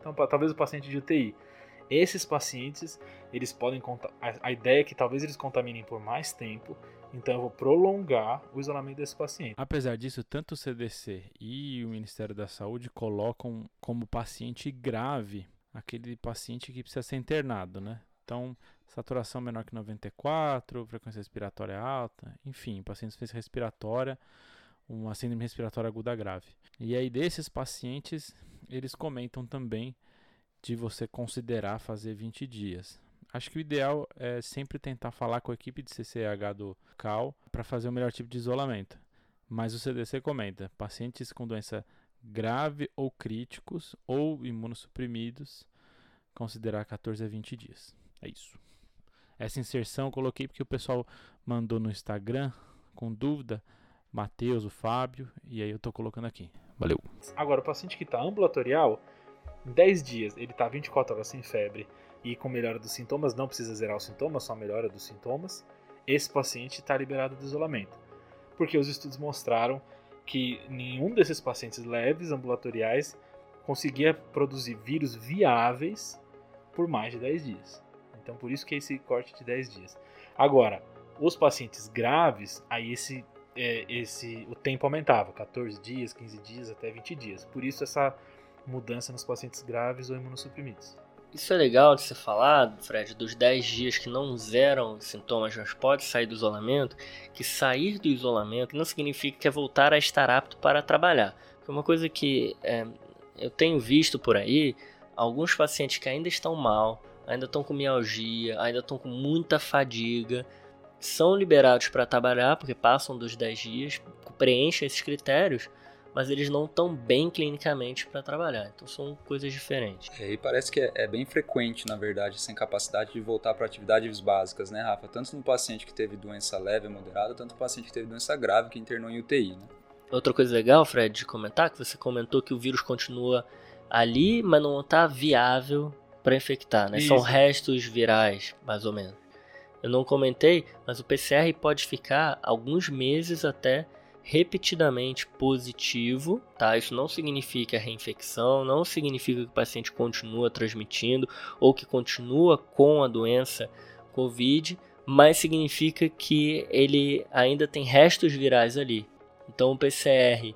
Então, talvez o paciente de UTI. Esses pacientes, eles podem a ideia é que talvez eles contaminem por mais tempo, então eu vou prolongar o isolamento desse paciente. Apesar disso, tanto o CDC e o Ministério da Saúde colocam como paciente grave aquele paciente que precisa ser internado, né? Então, saturação menor que 94, frequência respiratória alta, enfim, paciente insuficiência respiratória, uma síndrome respiratória aguda grave. E aí desses pacientes, eles comentam também de você considerar fazer 20 dias. Acho que o ideal é sempre tentar falar com a equipe de CCH do CAL para fazer o melhor tipo de isolamento. Mas o CDC comenta: pacientes com doença grave ou críticos ou imunossuprimidos, considerar 14 a 20 dias. É isso. Essa inserção eu coloquei porque o pessoal mandou no Instagram com dúvida. Matheus, o Fábio, e aí eu estou colocando aqui. Valeu. Agora, o paciente que está ambulatorial, em 10 dias, ele está 24 horas sem febre, e com melhora dos sintomas, não precisa zerar os sintomas, só melhora dos sintomas, esse paciente está liberado do isolamento. Porque os estudos mostraram que nenhum desses pacientes leves ambulatoriais conseguia produzir vírus viáveis por mais de 10 dias. Então, por isso que é esse corte de 10 dias. Agora, os pacientes graves, aí esse, é, esse o tempo aumentava, 14 dias, 15 dias, até 20 dias. Por isso essa mudança nos pacientes graves ou imunossuprimidos. Isso é legal de ser falado, Fred, dos 10 dias que não zeram sintomas, mas pode sair do isolamento, que sair do isolamento não significa que é voltar a estar apto para trabalhar. Porque uma coisa que é, eu tenho visto por aí, alguns pacientes que ainda estão mal, ainda estão com mialgia, ainda estão com muita fadiga, são liberados para trabalhar, porque passam dos 10 dias, preenchem esses critérios, mas eles não estão bem clinicamente para trabalhar. Então são coisas diferentes. É, e parece que é, é, bem frequente, na verdade, essa incapacidade de voltar para atividades básicas, né, Rafa? Tanto no paciente que teve doença leve ou moderada, tanto no paciente que teve doença grave que internou em UTI, né? Outra coisa legal, Fred, de comentar, que você comentou que o vírus continua ali, mas não está viável para infectar, né? Isso. São restos virais, mais ou menos. Eu não comentei, mas o PCR pode ficar alguns meses até repetidamente positivo, tá? Isso não significa reinfecção, não significa que o paciente continua transmitindo ou que continua com a doença COVID, mas significa que ele ainda tem restos virais ali. Então o PCR,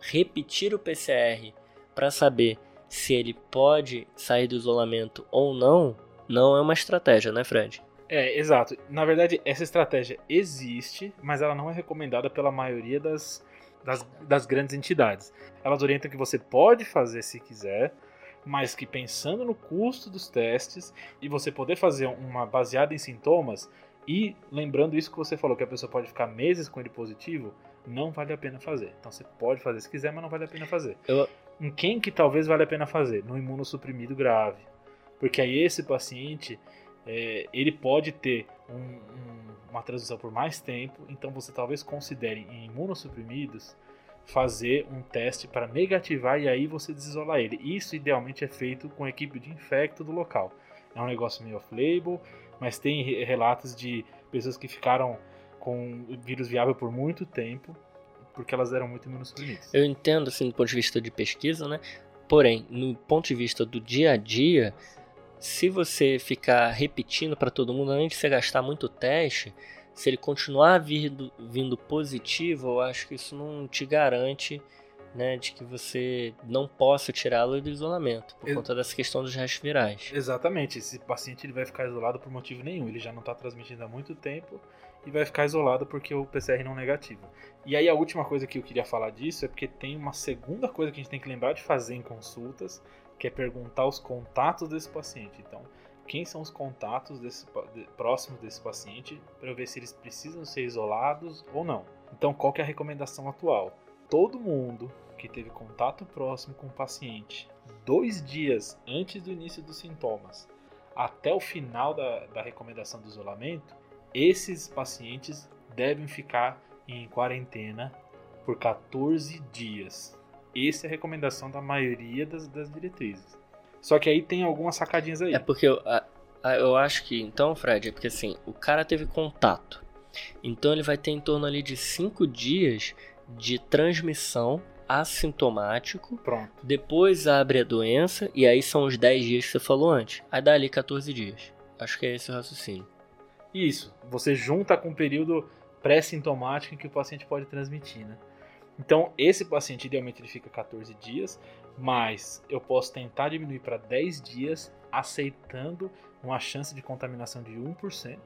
repetir o PCR para saber se ele pode sair do isolamento ou não, não é uma estratégia, né, Fred? É, exato. Na verdade, essa estratégia existe, mas ela não é recomendada pela maioria das, das, das grandes entidades. Elas orientam que você pode fazer se quiser, mas que pensando no custo dos testes e você poder fazer uma baseada em sintomas e lembrando isso que você falou, que a pessoa pode ficar meses com ele positivo, não vale a pena fazer. Então você pode fazer se quiser, mas não vale a pena fazer. Eu... Em quem que talvez vale a pena fazer? No imunossuprimido grave. Porque aí esse paciente é, ele pode ter um, um, uma transmissão por mais tempo, então você talvez considere em imunossuprimidos fazer um teste para negativar e aí você desisolar ele. Isso idealmente é feito com a equipe de infecto do local. É um negócio meio off-label, mas tem relatos de pessoas que ficaram com o vírus viável por muito tempo porque elas eram muito imunossuprimidas. Eu entendo assim do ponto de vista de pesquisa, né? Porém, no ponto de vista do dia a dia, se você ficar repetindo para todo mundo, além de você gastar muito teste, se ele continuar vindo, vindo positivo, eu acho que isso não te garante né, de que você não possa tirá-lo do isolamento por Ex conta dessa questão dos restos virais. Exatamente, esse paciente ele vai ficar isolado por motivo nenhum, ele já não está transmitindo há muito tempo e vai ficar isolado porque o PCR não é negativo. E aí a última coisa que eu queria falar disso é porque tem uma segunda coisa que a gente tem que lembrar de fazer em consultas, que é perguntar os contatos desse paciente. Então, quem são os contatos desse, de, próximos desse paciente para ver se eles precisam ser isolados ou não. Então, qual é a recomendação atual? Todo mundo que teve contato próximo com o paciente dois dias antes do início dos sintomas até o final da, da recomendação do isolamento, esses pacientes devem ficar em quarentena por 14 dias. Essa é a recomendação da maioria das, das diretrizes. Só que aí tem algumas sacadinhas aí. É porque eu, eu acho que, então, Fred, é porque assim, o cara teve contato. Então ele vai ter em torno ali de 5 dias de transmissão assintomático. Pronto. Depois abre a doença e aí são os 10 dias que você falou antes. Aí dá ali 14 dias. Acho que é esse o raciocínio. Isso. Você junta com o período pré-sintomático em que o paciente pode transmitir, né? Então, esse paciente idealmente ele fica 14 dias, mas eu posso tentar diminuir para 10 dias, aceitando uma chance de contaminação de 1%,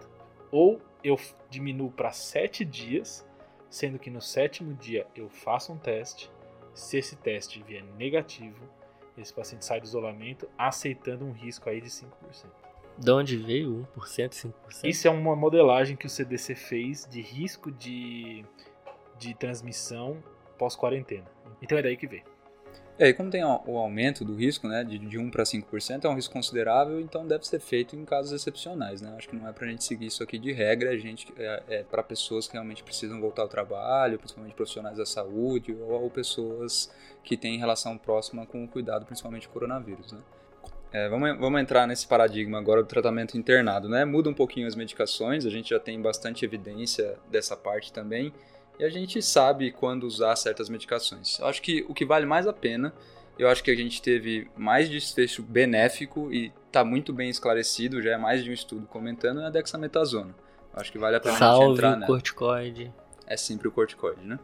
ou eu diminuo para 7 dias, sendo que no sétimo dia eu faço um teste. Se esse teste vier negativo, esse paciente sai do isolamento, aceitando um risco aí de 5%. De onde veio 1%, 5%? Isso é uma modelagem que o CDC fez de risco de, de transmissão pós-quarentena. Então é daí que veio. É, e como tem o aumento do risco, né, de, de 1 para 5%, é um risco considerável, então deve ser feito em casos excepcionais, né? Acho que não é para a gente seguir isso aqui de regra, a gente é, é para pessoas que realmente precisam voltar ao trabalho, principalmente profissionais da saúde ou, ou pessoas que têm relação próxima com o cuidado, principalmente do coronavírus, né? É, vamos, vamos entrar nesse paradigma agora do tratamento internado, né? Muda um pouquinho as medicações, a gente já tem bastante evidência dessa parte também e a gente sabe quando usar certas medicações. Eu acho que o que vale mais a pena, eu acho que a gente teve mais desfecho benéfico e está muito bem esclarecido, já é mais de um estudo comentando, é a dexametasona. Eu acho que vale a pena Salve a gente entrar o corticoide. É sempre o corticoide, né?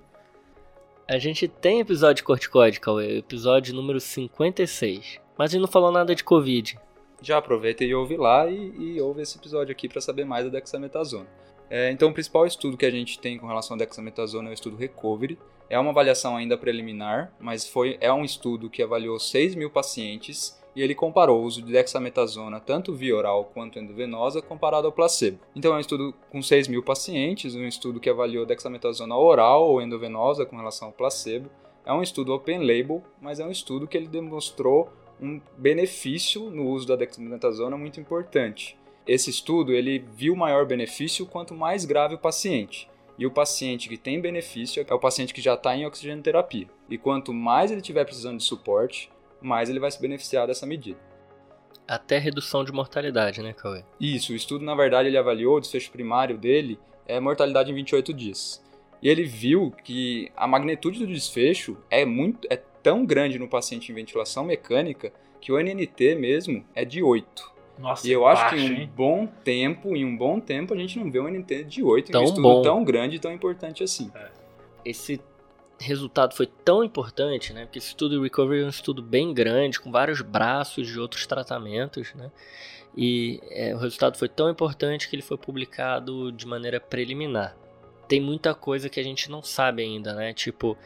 A gente tem episódio de corticoide, Cauê, episódio número 56. Mas a gente não falou nada de Covid. Já aproveita e ouve lá e, e ouve esse episódio aqui para saber mais da dexametasona. É, então, o principal estudo que a gente tem com relação à dexametasona é o estudo Recovery. É uma avaliação ainda preliminar, mas foi, é um estudo que avaliou 6 mil pacientes e ele comparou o uso de dexametasona tanto via oral quanto endovenosa comparado ao placebo. Então é um estudo com 6 mil pacientes, um estudo que avaliou dexametasona oral ou endovenosa com relação ao placebo. É um estudo open label, mas é um estudo que ele demonstrou um benefício no uso da dexametasona muito importante esse estudo ele viu maior benefício quanto mais grave o paciente. E o paciente que tem benefício é o paciente que já está em oxigenoterapia. E quanto mais ele tiver precisando de suporte, mais ele vai se beneficiar dessa medida. Até redução de mortalidade, né, Cauê? Isso, o estudo, na verdade, ele avaliou, o desfecho primário dele é mortalidade em 28 dias. E ele viu que a magnitude do desfecho é muito é tão grande no paciente em ventilação mecânica que o NNT mesmo é de 8. Nossa, e eu acho baixo, que em um hein? bom tempo, em um bom tempo, a gente não vê um NT de 8 em Tão um estudo bom. tão grande e tão importante assim. Esse resultado foi tão importante, né? Porque esse estudo de recovery é um estudo bem grande, com vários braços de outros tratamentos, né? E é, o resultado foi tão importante que ele foi publicado de maneira preliminar. Tem muita coisa que a gente não sabe ainda, né? Tipo,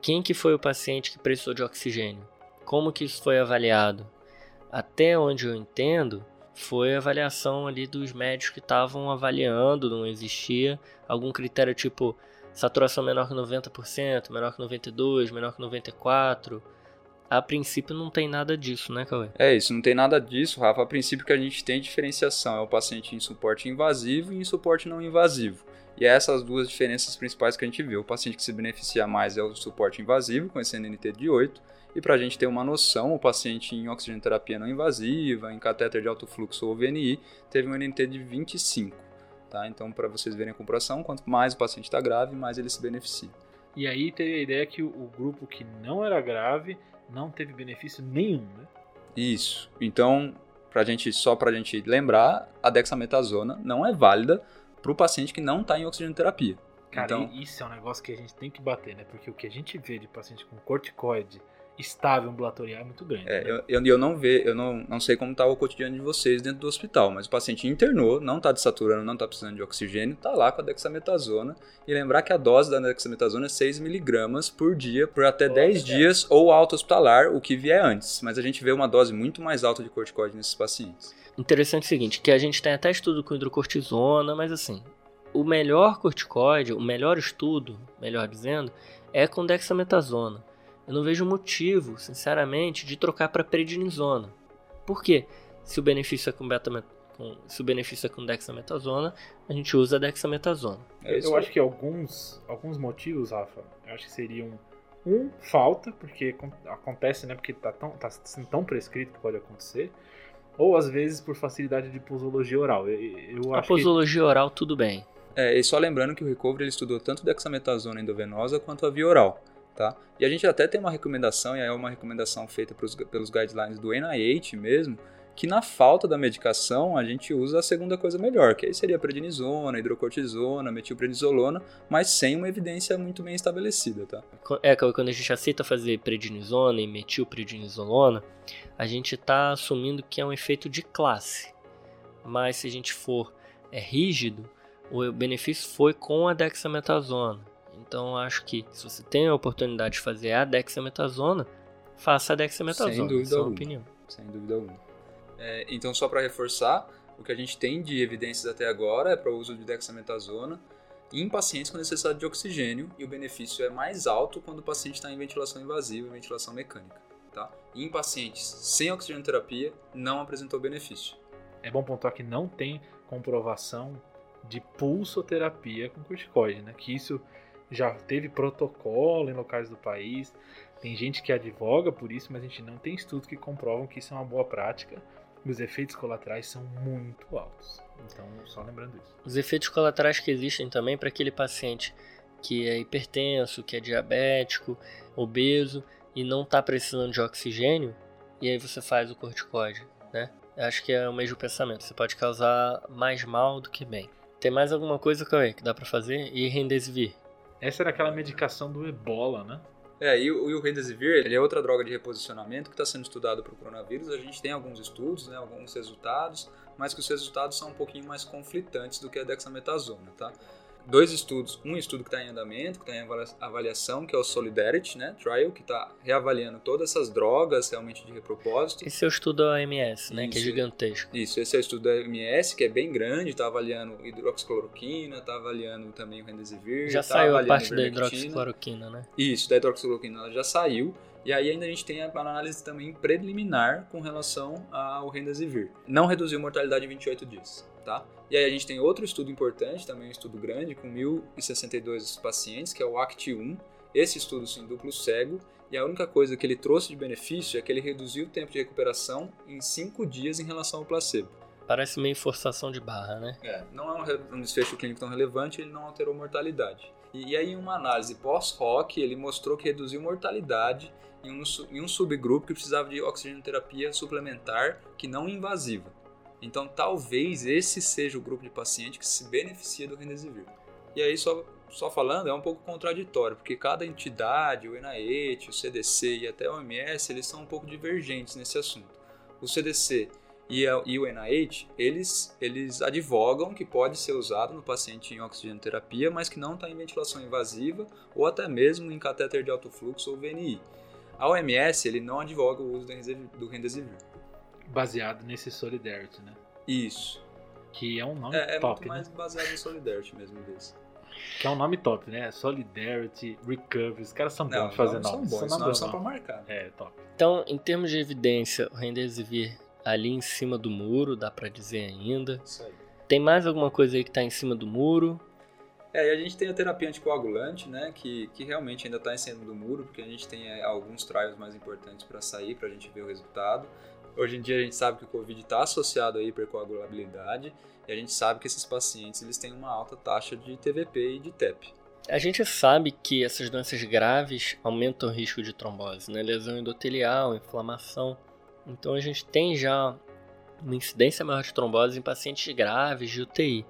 quem que foi o paciente que precisou de oxigênio? Como que isso foi avaliado? Até onde eu entendo, foi a avaliação ali dos médicos que estavam avaliando, não existia algum critério tipo saturação menor que 90%, menor que 92%, menor que 94%. A princípio não tem nada disso, né, Cauê? É isso, não tem nada disso, Rafa. A princípio que a gente tem diferenciação é o paciente em suporte invasivo e em suporte não invasivo. E essas duas diferenças principais que a gente vê. O paciente que se beneficia mais é o suporte invasivo, com esse NNT de 8. E para a gente ter uma noção, o paciente em oxigenoterapia não invasiva, em catéter de alto fluxo ou VNI, teve um NNT de 25. Tá? Então, para vocês verem a comparação, quanto mais o paciente está grave, mais ele se beneficia. E aí teve a ideia que o grupo que não era grave não teve benefício nenhum, né? Isso. Então, pra gente, só para a gente lembrar, a dexametasona não é válida para o paciente que não está em oxigenoterapia. Cara, então, isso é um negócio que a gente tem que bater, né? Porque o que a gente vê de paciente com corticoide estável ambulatorial é muito grande. É, né? eu, eu, não ve, eu não, não sei como está o cotidiano de vocês dentro do hospital, mas o paciente internou, não está desaturando, não está precisando de oxigênio, está lá com a dexametasona. E lembrar que a dose da dexametasona é 6mg por dia por até 10 dias ou alta hospitalar, o que vier antes. Mas a gente vê uma dose muito mais alta de corticoide nesses pacientes. Interessante é o seguinte, que a gente tem até estudo com hidrocortisona, mas assim, o melhor corticoide, o melhor estudo, melhor dizendo, é com dexametasona. Eu não vejo motivo, sinceramente, de trocar para prednisona. Por quê? Se o benefício é com, com... se o benefício é com dexametasona, a gente usa a dexametasona. É isso eu aí. acho que alguns, alguns motivos, Rafa, eu acho que seriam um, falta, porque acon- acontece, né? Porque tá, tão, tá sendo tão prescrito que pode acontecer. Ou às vezes por facilidade de posologia oral. Eu, eu A acho que posologia oral, tudo bem. É, e só lembrando que o Recovery ele estudou tanto dexametasona endovenosa quanto a via oral. Tá? E a gente até tem uma recomendação, e é uma recomendação feita pros, pelos guidelines do NIH mesmo, que na falta da medicação a gente usa a segunda coisa melhor, que aí seria prednisona, hidrocortisona, metilprednisolona, mas sem uma evidência muito bem estabelecida, tá? É, quando a gente aceita fazer prednisona e metilprednisolona, a gente está assumindo que é um efeito de classe. Mas se a gente for é, rígido, o benefício foi com a dexametasona. Então acho que se você tem a oportunidade de fazer a dexametasona, faça a dexametasona. Sem dúvida alguma. Opinião. Sem dúvida alguma. É, então, só para reforçar, o que a gente tem de evidências até agora é para o uso de dexametasona em pacientes com necessidade de oxigênio e o benefício é mais alto quando o paciente está em ventilação invasiva e ventilação mecânica. Tá? E em pacientes sem oxigenoterapia, não apresentou benefício. É bom pontuar que não tem comprovação de pulsoterapia com corticoide, né? que isso já teve protocolo em locais do país, tem gente que advoga por isso, mas a gente não tem estudos que comprovam que isso é uma boa prática os efeitos colaterais são muito altos. Então, só lembrando isso. Os efeitos colaterais que existem também para aquele paciente que é hipertenso, que é diabético, obeso e não está precisando de oxigênio, e aí você faz o corticoide, né? Acho que é o mesmo pensamento. Você pode causar mais mal do que bem. Tem mais alguma coisa, que dá para fazer? E Remdesivir? Essa era aquela medicação do ebola, né? É, e o, e o Remdesivir, ele é outra droga de reposicionamento que está sendo estudado para o coronavírus. A gente tem alguns estudos, né, alguns resultados, mas que os resultados são um pouquinho mais conflitantes do que a dexametasona, tá? Dois estudos, um estudo que está em andamento, que está em avaliação, que é o Solidarity né, Trial, que está reavaliando todas essas drogas realmente de repropósito. Esse é o estudo da OMS, né, isso, que é gigantesco. Isso, esse é o estudo da OMS, que é bem grande, está avaliando hidroxicloroquina, está avaliando também o Remdesivir. Já tá saiu a parte da hidroxicloroquina, né? Isso, da hidroxicloroquina já saiu. E aí ainda a gente tem a análise também preliminar com relação ao Remdesivir. Não reduziu mortalidade em 28 dias, tá? E aí a gente tem outro estudo importante, também um estudo grande, com 1.062 pacientes, que é o ACT-1. Esse estudo, sim, duplo cego, e a única coisa que ele trouxe de benefício é que ele reduziu o tempo de recuperação em 5 dias em relação ao placebo. Parece meio forçação de barra, né? É, não é um desfecho clínico tão relevante, ele não alterou mortalidade. E, aí, em uma análise pós-ROC, ele mostrou que reduziu mortalidade em um, em um subgrupo que precisava de oxigenoterapia suplementar que não invasiva. Então, talvez esse seja o grupo de paciente que se beneficia do Remdesivir. E aí, só, só falando, é um pouco contraditório, porque cada entidade, o NIH, o CDC e até o OMS, eles são um pouco divergentes nesse assunto. O CDC e, a, e o NIH, eles, eles advogam que pode ser usado no paciente em oxigenoterapia, mas que não está em ventilação invasiva ou até mesmo em catéter de alto fluxo ou VNI. A OMS, ele não advoga o uso do Remdesivir baseado nesse Solidarity, né? Isso. Que é um nome é, top. É muito mais né? baseado em Solidarity mesmo desse. Que é um nome top, né? Solidarity, Recovery. Os caras são bons de fazer nomes. São bons, são nomes só pra marcar. É, top. Então, em termos de evidência, o Remdesivir ali em cima do muro, dá para dizer ainda. Isso aí. Tem mais alguma coisa aí que tá em cima do muro? É, e a gente tem a terapia anticoagulante, né, que, que realmente ainda está em cima do muro, porque a gente tem é, alguns trials mais importantes para sair, para a gente ver o resultado. Hoje em dia a gente sabe que o Covid está associado à hipercoagulabilidade e a gente sabe que esses pacientes eles têm uma alta taxa de TVP e de TEP. A gente sabe que essas doenças graves aumentam o risco de trombose, né? lesão endotelial, inflamação. Então a gente tem já uma incidência maior de trombose em pacientes graves de UTI.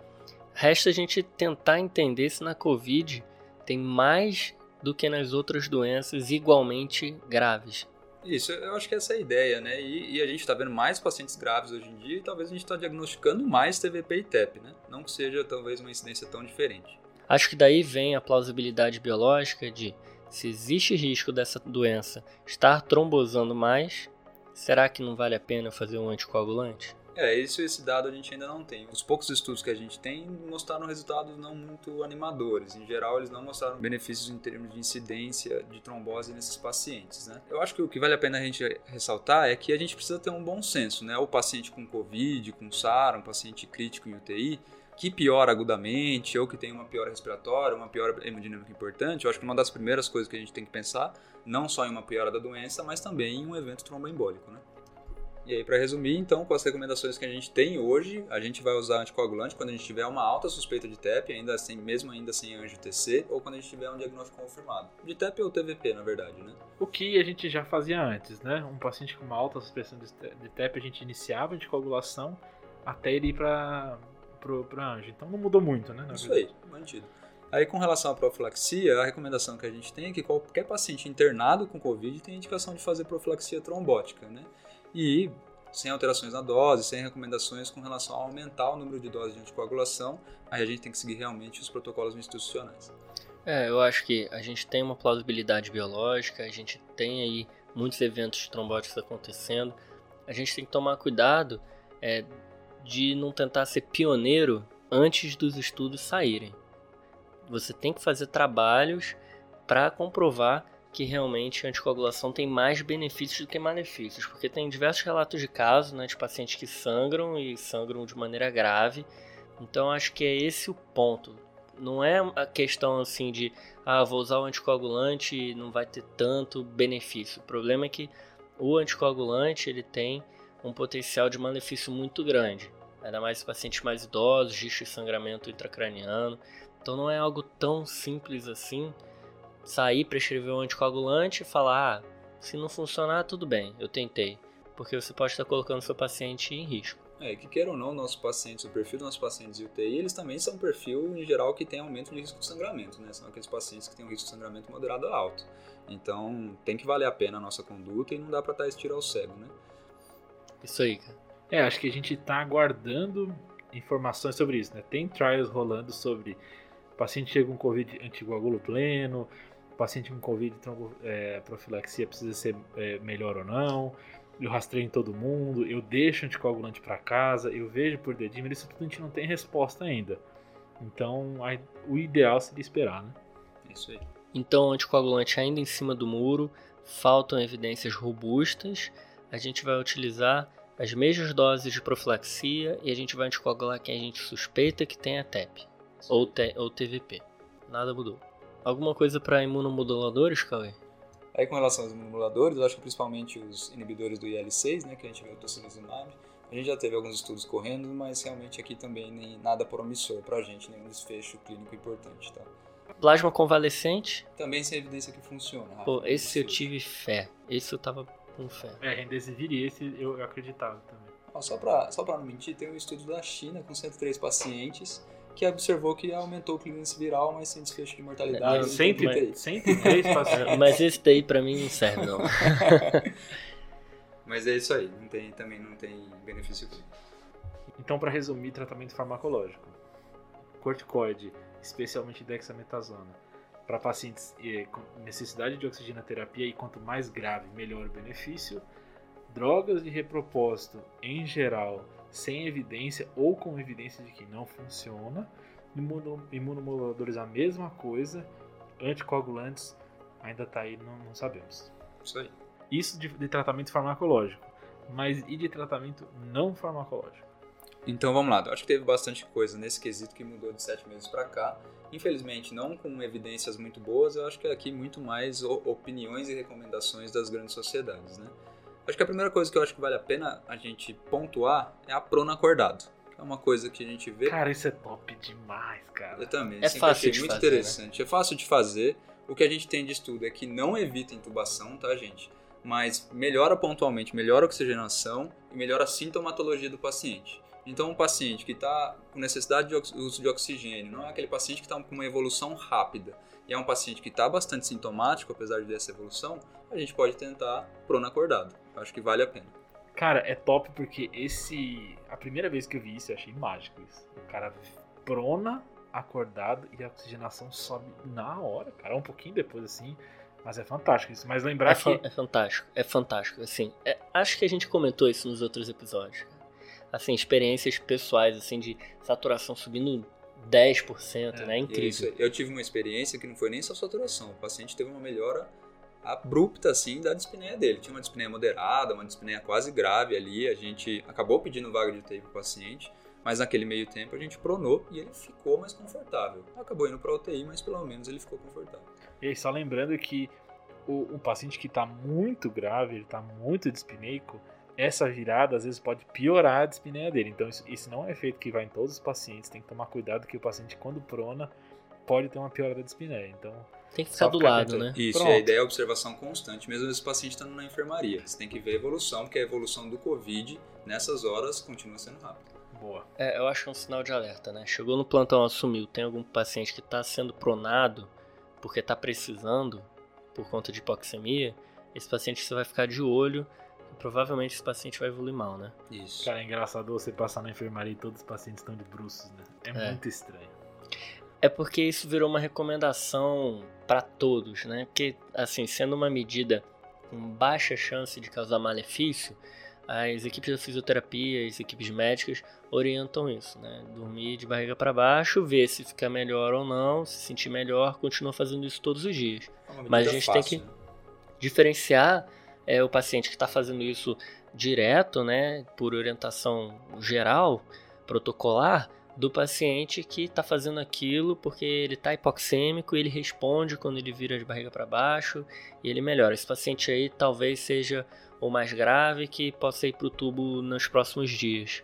Resta a gente tentar entender se na COVID tem mais do que nas outras doenças igualmente graves. Isso, eu acho que essa é a ideia, né? E, e a gente está vendo mais pacientes graves hoje em dia e talvez a gente está diagnosticando mais TVP e TEP, né? Não que seja talvez uma incidência tão diferente. Acho que daí vem a plausibilidade biológica de se existe risco dessa doença estar trombosando mais, será que não vale a pena fazer um anticoagulante? É, isso, esse dado a gente ainda não tem. Os poucos estudos que a gente tem mostraram resultados não muito animadores. Em geral, eles não mostraram benefícios em termos de incidência de trombose nesses pacientes, né? Eu acho que o que vale a pena a gente ressaltar é que a gente precisa ter um bom senso, né? O paciente com COVID, com SARA, um paciente crítico em UTI, que piora agudamente ou que tem uma piora respiratória, uma piora hemodinâmica importante, eu acho que uma das primeiras coisas que a gente tem que pensar, não só em uma piora da doença, mas também em um evento tromboembólico, né? E aí, para resumir, então, com as recomendações que a gente tem hoje, a gente vai usar anticoagulante quando a gente tiver uma alta suspeita de TEP, ainda assim, mesmo ainda sem anjo TC, ou quando a gente tiver um diagnóstico confirmado. De TEP ou TVP, na verdade, né? O que a gente já fazia antes, né? Um paciente com uma alta suspeição de TEP, a gente iniciava a anticoagulação até ele ir para anjo. Então não mudou muito, né? Isso verdade. aí, mantido. Aí com relação à profilaxia, a recomendação que a gente tem é que qualquer paciente internado com Covid tem indicação de fazer profilaxia trombótica, né? E sem alterações na dose, sem recomendações com relação a aumentar o número de doses de anticoagulação, aí a gente tem que seguir realmente os protocolos institucionais. É, eu acho que a gente tem uma plausibilidade biológica, a gente tem aí muitos eventos trombóticos acontecendo, a gente tem que tomar cuidado é, de não tentar ser pioneiro antes dos estudos saírem. Você tem que fazer trabalhos para comprovar que realmente a anticoagulação tem mais benefícios do que malefícios, porque tem diversos relatos de casos né, de pacientes que sangram e sangram de maneira grave. Então acho que é esse o ponto. Não é a questão assim de ah, vou usar o anticoagulante e não vai ter tanto benefício. O problema é que o anticoagulante ele tem um potencial de malefício muito grande. Ainda mais pacientes mais idosos, risco de sangramento intracraniano. Então não é algo tão simples assim sair, prescrever um anticoagulante e falar: ah, se não funcionar, tudo bem, eu tentei. Porque você pode estar colocando seu paciente em risco. É, que queira ou não, nossos pacientes, o perfil dos nossos pacientes de UTI, eles também são um perfil, em geral, que tem aumento de risco de sangramento, né? São aqueles pacientes que têm um risco de sangramento moderado a alto. Então, tem que valer a pena a nossa conduta e não dá para estar estiro ao cego, né? Isso aí, cara. É, acho que a gente está aguardando informações sobre isso, né? Tem trials rolando sobre paciente chega com Covid anticoagulo pleno, paciente com Covid é, profilaxia precisa ser é, melhor ou não, eu rastreio em todo mundo, eu deixo anticoagulante para casa, eu vejo por dedímero, isso tudo a gente não tem resposta ainda. Então, a, o ideal seria esperar, né? Isso aí. Então, anticoagulante ainda em cima do muro, faltam evidências robustas, a gente vai utilizar as mesmas doses de profilaxia e a gente vai anticoagular quem a gente suspeita que tenha TEP ou, te, ou TVP. Nada mudou. Alguma coisa para imunomoduladores, Cauê? Aí com relação aos imunomoduladores, eu acho que principalmente os inibidores do IL-6, né, que a gente vê o tocilizumab, a gente já teve alguns estudos correndo, mas realmente aqui também nem nada promissor para a gente, nenhum desfecho clínico importante, tá? Plasma convalescente? Também sem evidência que funciona. Pô, esse eu tive fé. Esse eu tava com fé. É, Remdesivir e esse eu acreditava também. Ó, só para só pra não mentir, tem um estudo da China com 103 pacientes que observou que aumentou o clearance viral, mas sem desfecho de mortalidade. Não, 103, 103 pacientes. Mas esse daí pra mim não serve, não. [LAUGHS] mas é isso aí, não tem, também não tem benefício clínico. Então, para resumir, tratamento farmacológico. Corticoide, especialmente dexametasona para pacientes eh, com necessidade de oxigenoterapia e quanto mais grave, melhor o benefício. Drogas de repropósito, em geral, sem evidência ou com evidência de que não funciona. imunomoduladores a mesma coisa. Anticoagulantes ainda está aí, não, não, sabemos. Isso aí. Isso de, de tratamento farmacológico. Mas e de tratamento não farmacológico? Então vamos lá, eu acho que teve bastante coisa nesse quesito que mudou de sete meses para cá. Infelizmente, não com evidências muito boas, eu acho que aqui muito mais opiniões e recomendações das grandes sociedades, né? Acho que a primeira coisa que eu acho que vale a pena a gente pontuar é a prona acordado. É uma coisa que a gente vê. Cara, isso é top demais, cara. Eu também. É fácil de muito fazer, interessante. Né? É fácil de fazer. O que a gente tem de estudo é que não evita intubação, tá, gente? Mas melhora pontualmente, melhora a oxigenação e melhora a sintomatologia do paciente. Então, um paciente que está com necessidade de uso de oxigênio, não é aquele paciente que está com uma evolução rápida, e é um paciente que está bastante sintomático, apesar de dessa evolução, a gente pode tentar prono acordado. Acho que vale a pena. Cara, é top porque esse. A primeira vez que eu vi isso, eu achei mágico isso. O cara prona, acordado e a oxigenação sobe na hora, cara. Um pouquinho depois, assim. Mas é fantástico isso. Mas lembrar é que. É fantástico, é fantástico. Assim, é, acho que a gente comentou isso nos outros episódios assim, experiências pessoais, assim, de saturação subindo 10%, é, né? É incrível. Isso. Eu tive uma experiência que não foi nem só saturação. O paciente teve uma melhora abrupta, assim, da dispneia dele. Tinha uma dispneia moderada, uma dispneia quase grave ali. A gente acabou pedindo vaga de UTI para o paciente, mas naquele meio tempo a gente pronou e ele ficou mais confortável. Acabou indo para UTI, mas pelo menos ele ficou confortável. E aí, só lembrando que o, o paciente que está muito grave, ele está muito dispneico, essa virada às vezes pode piorar a dispneia dele. Então isso, isso não é efeito que vai em todos os pacientes. Tem que tomar cuidado que o paciente quando prona pode ter uma piora da dispneia. Então tem que ficar do lado, né? Isso, Pronto. e a ideia é observação constante, mesmo esse paciente estando na enfermaria. Você tem que ver a evolução, porque a evolução do Covid nessas horas continua sendo rápida. Boa. É, eu acho que é um sinal de alerta, né? Chegou no plantão, assumiu, tem algum paciente que está sendo pronado porque está precisando por conta de hipoxemia, esse paciente você vai ficar de olho e provavelmente esse paciente vai evoluir mal, né? Isso. Cara, é engraçado você passar na enfermaria e todos os pacientes estão de bruços, né? É, é. muito estranho. É porque isso virou uma recomendação para todos, né? Porque, assim, sendo uma medida com baixa chance de causar malefício, as equipes da fisioterapia, as equipes médicas orientam isso, né? Dormir de barriga para baixo, ver se fica melhor ou não, se sentir melhor, continua fazendo isso todos os dias. É Mas a gente fácil, tem que né? diferenciar é, o paciente que está fazendo isso direto, né, por orientação geral, protocolar, do paciente que está fazendo aquilo porque ele está hipoxêmico e ele responde quando ele vira de barriga para baixo e ele melhora. Esse paciente aí talvez seja o mais grave que possa ir para o tubo nos próximos dias.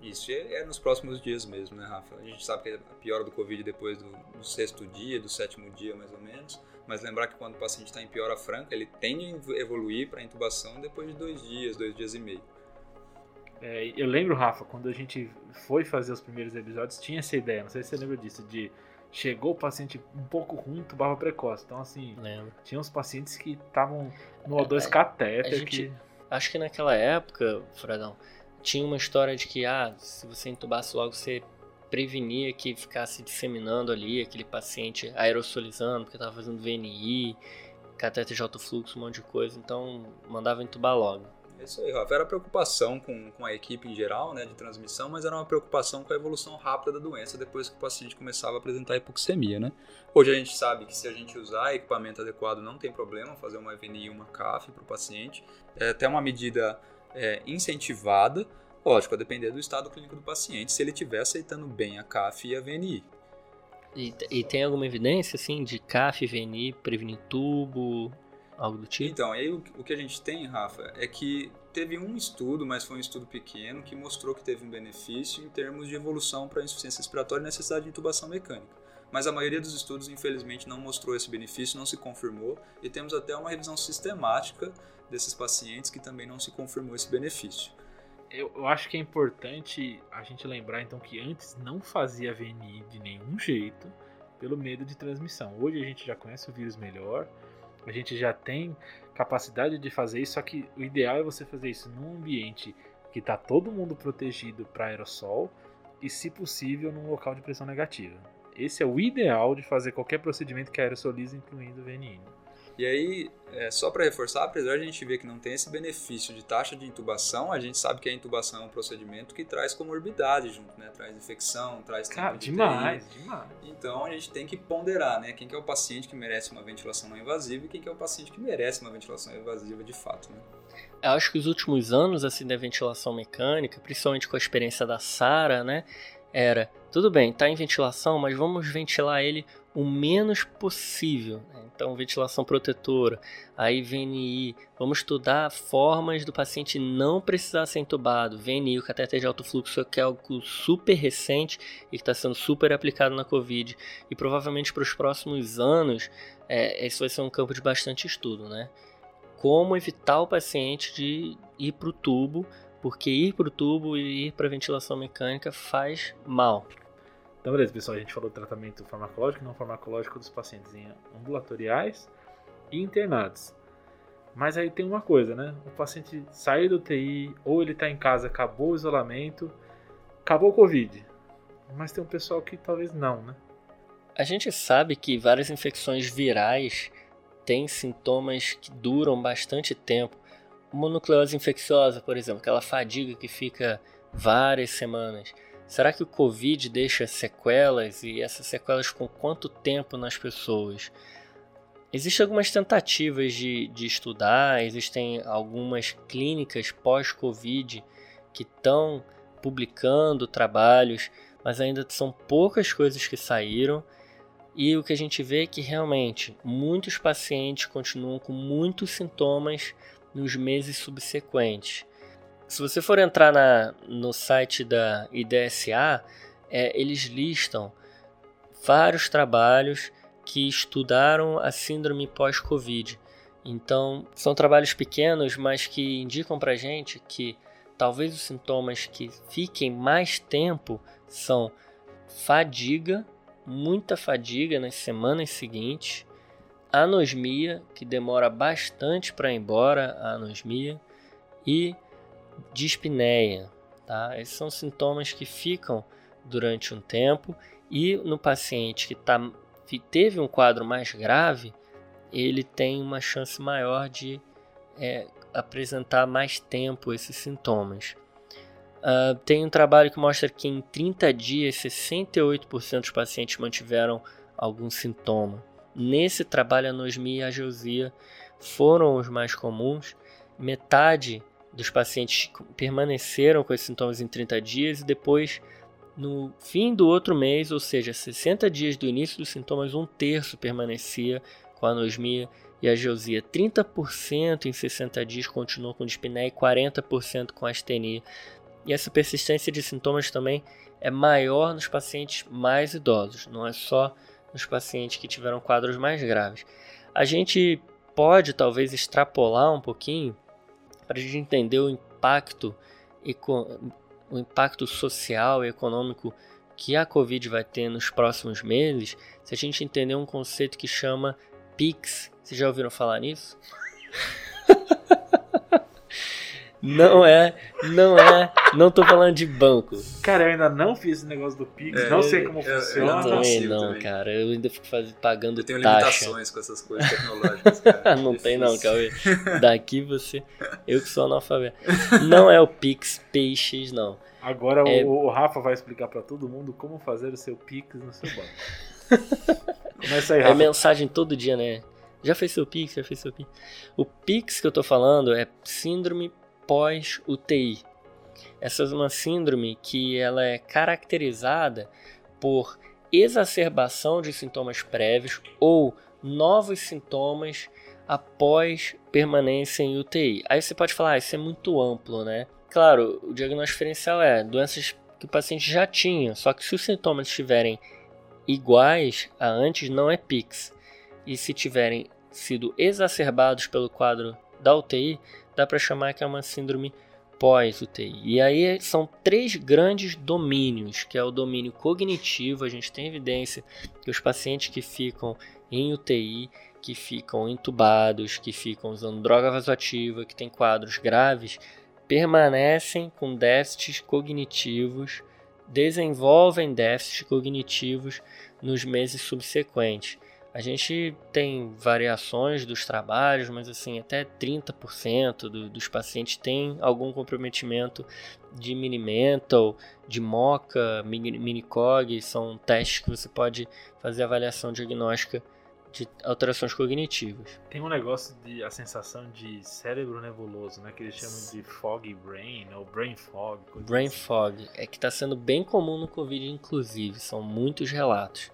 Isso, é, nos próximos dias mesmo, né, Rafa? A gente sabe que a piora do Covid depois do, do sexto dia, do sétimo dia mais ou menos, mas lembrar que quando o paciente está em piora franca, ele tende a evoluir para intubação depois de dois dias, dois dias e meio. É, eu lembro, Rafa, quando a gente foi fazer os primeiros episódios, tinha essa ideia, não sei se você lembra disso, de chegou o paciente um pouco ruim, tubava precoce. Então, assim, Lembro. tinha uns pacientes que estavam no O2 é, catéter. Gente, que... Acho que naquela época, Fredão, tinha uma história de que, ah, se você entubasse logo, você prevenia que ficasse disseminando ali aquele paciente aerosolizando, porque estava fazendo VNI, catéter de alto fluxo, um monte de coisa. Então, mandava entubar logo. É isso aí, Rafa. Era preocupação com, com a equipe em geral, né, de transmissão, mas era uma preocupação com a evolução rápida da doença depois que o paciente começava a apresentar hipoxemia, né? Hoje a gente sabe que se a gente usar equipamento adequado não tem problema fazer uma EVNI e uma CAF para o paciente. É até uma medida é, incentivada, lógico, a depender do estado clínico do paciente, se ele estiver aceitando bem a CAF e a VNI. E, e tem alguma evidência, assim, de CAF e VNI prevenir tubo, algo do tipo? Então, aí o, o que a gente tem, Rafa, é que teve um estudo, mas foi um estudo pequeno, que mostrou que teve um benefício em termos de evolução para insuficiência respiratória e necessidade de intubação mecânica. Mas a maioria dos estudos, infelizmente, não mostrou esse benefício, não se confirmou, e temos até uma revisão sistemática desses pacientes que também não se confirmou esse benefício. Eu, eu acho que é importante a gente lembrar, então, que antes não fazia VNI de nenhum jeito, pelo medo de transmissão. Hoje a gente já conhece o vírus melhor, a gente já tem capacidade de fazer isso, só que o ideal é você fazer isso num ambiente que está todo mundo protegido para aerossol e, se possível, num local de pressão negativa. Esse é o ideal de fazer qualquer procedimento que aerosolize, incluindo o VNI. E aí, é, só para reforçar, apesar de a gente ver que não tem esse benefício de taxa de intubação, a gente sabe que a intubação é um procedimento que traz comorbidade junto, né? Traz infecção, traz Cara, demais, demais. Então a gente tem que ponderar, né? Quem que é o paciente que merece uma ventilação não invasiva e quem que é o paciente que merece uma ventilação invasiva de fato, né? Eu acho que os últimos anos assim da ventilação mecânica, principalmente com a experiência da Sara, né, era tudo bem, tá em ventilação, mas vamos ventilar ele o menos possível. Então, ventilação protetora, aí VNI. Vamos estudar formas do paciente não precisar ser entubado. VNI, o cateter de alto fluxo, que é algo super recente e que está sendo super aplicado na Covid. E provavelmente para os próximos anos, é, esse vai ser um campo de bastante estudo, né? Como evitar o paciente de ir para o tubo, porque ir para o tubo e ir para a ventilação mecânica faz mal. Então, beleza, pessoal, a gente falou do tratamento farmacológico e não farmacológico dos pacientes ambulatoriais e internados. Mas aí tem uma coisa, né? O paciente saiu do TI, ou ele está em casa, acabou o isolamento, acabou o Covid. Mas tem um pessoal que talvez não, né? A gente sabe que várias infecções virais têm sintomas que duram bastante tempo. Mononucleose infecciosa, por exemplo, aquela fadiga que fica várias semanas. Será que o Covid deixa sequelas e essas sequelas com quanto tempo nas pessoas? Existem algumas tentativas de, de estudar, existem algumas clínicas pós-Covid que estão publicando trabalhos, mas ainda são poucas coisas que saíram. E o que a gente vê é que realmente muitos pacientes continuam com muitos sintomas nos meses subsequentes. se você for entrar na, no site da IDSA, é, eles listam vários trabalhos que estudaram a síndrome pós-Covid. Então, são trabalhos pequenos, mas que indicam para gente que talvez os sintomas que fiquem mais tempo são fadiga, muita fadiga nas semanas seguintes, anosmia, que demora bastante para ir embora a anosmia, e dispneia. Tá? Esses são sintomas que ficam durante um tempo e no paciente que tá, teve um quadro mais grave, ele tem uma chance maior de é, apresentar mais tempo esses sintomas. Uh, tem um trabalho que mostra que em 30 dias 68% dos pacientes mantiveram algum sintoma. Nesse trabalho, anosmia e a ageusia foram os mais comuns. Metade dos pacientes permaneceram com esses sintomas em 30 dias e depois, no fim do outro mês, ou seja, 60 dias do início dos sintomas, um terço permanecia com anosmia e a geosia. 30% em 60 dias continuou com dispneia e 40% com astenia. E essa persistência de sintomas também é maior nos pacientes mais idosos, não é só nos pacientes que tiveram quadros mais graves. A gente pode talvez extrapolar um pouquinho para a gente entender o impacto, o impacto social e econômico que a Covid vai ter nos próximos meses, se a gente entender um conceito que chama PIX. Vocês já ouviram falar nisso? [LAUGHS] Não é, não é, não tô falando de banco. Cara, eu ainda não fiz esse negócio do Pix, é, não sei como eu, funciona. Eu também não, também. cara, eu ainda fico faz, pagando eu tenho taxa. limitações com essas coisas tecnológicas, [LAUGHS] cara. não tem não, Cauê. [LAUGHS] Daqui você, eu que sou analfabeto. Não é o Pix PX, não. Agora é... o, o, Rafa vai explicar para todo mundo como fazer o seu Pix no seu banco. [LAUGHS] Começa aí, é Rafa. É mensagem todo dia, né? Já fez seu Pix, já fez seu Pix. O Pix que eu tô falando é síndrome pós-UTI. Essa é uma síndrome que ela é caracterizada por exacerbação de sintomas prévios ou novos sintomas após permanência em UTI. Aí você pode falar, ah, isso é muito amplo, né? Claro, o diagnóstico diferencial é doenças que o paciente já tinha, só que se os sintomas estiverem iguais a antes, não é PIX. E se tiverem sido exacerbados pelo quadro da UTI, dá para chamar que é uma síndrome pós-UTI. E aí são três grandes domínios, que é o domínio cognitivo, a gente tem evidência que os pacientes que ficam em UTI, que ficam entubados, que ficam usando droga vasoativa, que têm quadros graves, permanecem com déficits cognitivos, desenvolvem déficits cognitivos nos meses subsequentes. A gente tem variações dos trabalhos, mas assim, até 30% do, dos pacientes têm algum comprometimento de mini-mental, de MOCA, mini-cog, são testes que você pode fazer avaliação diagnóstica de alterações cognitivas. Tem um negócio de a sensação de cérebro nebuloso, né, que eles chamam de foggy brain ou brain fog. Brain assim. fog é que está sendo bem comum no COVID, inclusive, são muitos relatos.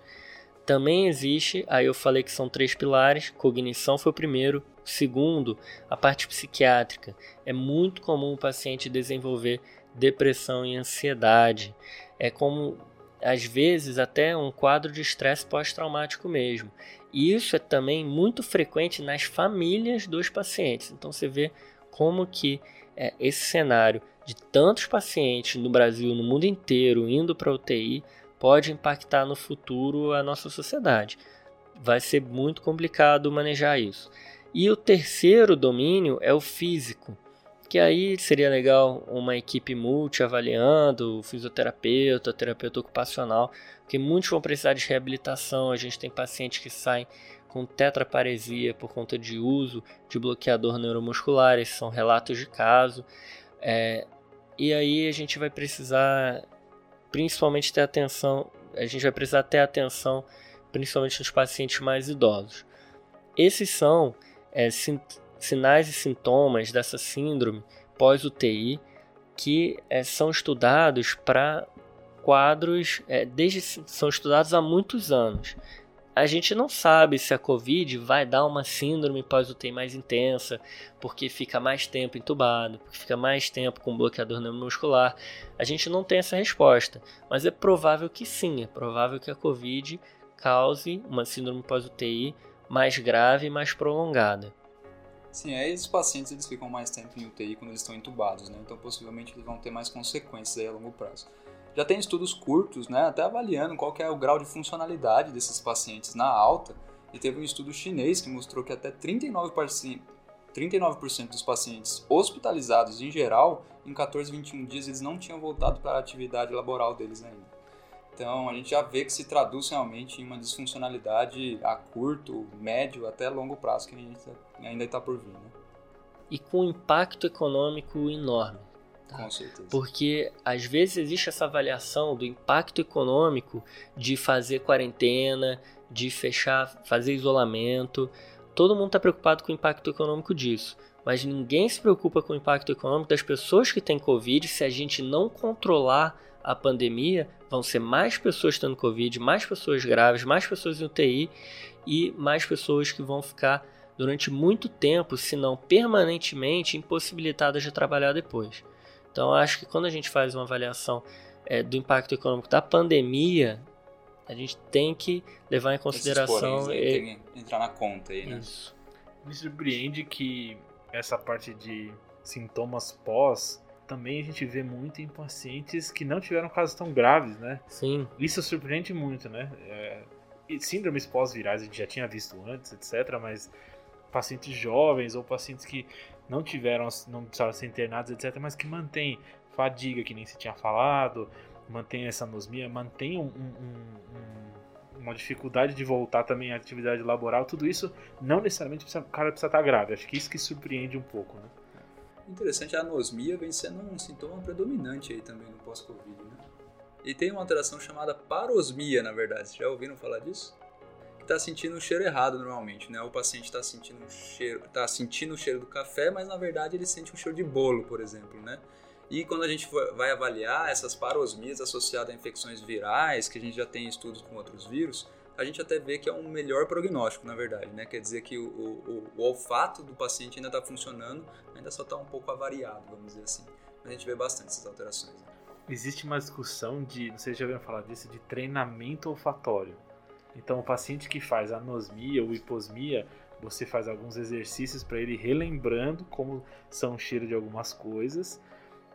Também existe, aí eu falei que são três pilares, cognição foi o primeiro, segundo, a parte psiquiátrica. É muito comum o paciente desenvolver depressão e ansiedade. É como às vezes até um quadro de estresse pós-traumático mesmo. E isso é também muito frequente nas famílias dos pacientes. Então você vê como que é, esse cenário de tantos pacientes no Brasil, no mundo inteiro, indo para UTI, pode impactar no futuro a nossa sociedade. Vai ser muito complicado manejar isso. E o terceiro domínio é o físico, que aí seria legal uma equipe multi avaliando, o fisioterapeuta, o terapeuta ocupacional, porque muitos vão precisar de reabilitação. A gente tem pacientes que saem com tetraparesia por conta de uso de bloqueador neuromuscular, esses são relatos de caso. É, e aí a gente vai precisar principalmente ter atenção, a gente vai precisar ter atenção principalmente nos pacientes mais idosos. Esses são é, sin sinais e sintomas dessa síndrome pós-UTI que é, são estudados para quadros, é, desde são estudados há muitos anos. A gente não sabe se a Covid vai dar uma síndrome pós-UTI mais intensa, porque fica mais tempo entubado, porque fica mais tempo com bloqueador neuromuscular. A gente não tem essa resposta, mas é provável que sim, é provável que a Covid cause uma síndrome pós-UTI mais grave e mais prolongada. Sim, aí os pacientes eles ficam mais tempo em UTI quando eles estão entubados, né? Então possivelmente eles vão ter mais consequências a longo prazo. Já tem estudos curtos, né, até avaliando qual é o grau de funcionalidade desses pacientes na alta, e teve um estudo chinês que mostrou que até 39%, 39% dos pacientes hospitalizados em geral, em 14, 21 dias, eles não tinham voltado para a atividade laboral deles ainda. Então a gente já vê que se traduz realmente em uma disfuncionalidade a curto, médio, até longo prazo que ainda está por vir. Né? E com impacto econômico enorme. Tá? Com certeza. Porque às vezes existe essa avaliação do impacto econômico de fazer quarentena, de fechar, fazer isolamento. Todo mundo está preocupado com o impacto econômico disso. Mas ninguém se preocupa com o impacto econômico das pessoas que têm Covid se a gente não controlar a pandemia, vão ser mais pessoas tendo Covid, mais pessoas graves, mais pessoas em UTI e mais pessoas que vão ficar durante muito tempo, se não permanentemente, impossibilitadas de trabalhar depois. Então, acho que quando a gente faz uma avaliação é, do impacto econômico da pandemia, a gente tem que levar em consideração. e... tem que entrar na conta aí, né? Isso. Me surpreende que essa parte de sintomas pós também a gente vê muito em pacientes que não tiveram casos tão graves, né? Sim. Isso surpreende muito, né? É, síndromes pós-virais a gente já tinha visto antes, etc. Mas pacientes jovens ou pacientes que não tiveram, não precisaram ser internados, etc., mas que mantém fadiga, que nem se tinha falado, mantém essa anosmia, mantém um, um, um, uma dificuldade de voltar também à atividade laboral, tudo isso não necessariamente precisa, o cara precisa estar grave. Acho que isso que surpreende um pouco, né? Interessante, a anosmia vem sendo um sintoma predominante aí também no pós-Covid, né? E tem uma alteração chamada parosmia, na verdade. Já ouviram falar disso? Está sentindo um cheiro errado normalmente, né? O paciente está sentindo um cheiro, tá sentindo o cheiro do café, mas na verdade ele sente um cheiro de bolo, por exemplo, né? E quando a gente vai avaliar essas parosmias associadas a infecções virais, que a gente já tem estudos com outros vírus, a gente até vê que é um melhor prognóstico, na verdade, né? Quer dizer que o, o, o olfato do paciente ainda está funcionando, ainda só está um pouco avariado, vamos dizer assim. Mas a gente vê bastante essas alterações. Né? Existe uma discussão de, não sei se já ouviram falar disso, de treinamento olfatório. Então, o paciente que faz anosmia ou hiposmia, você faz alguns exercícios para ele relembrando como são o cheiro de algumas coisas,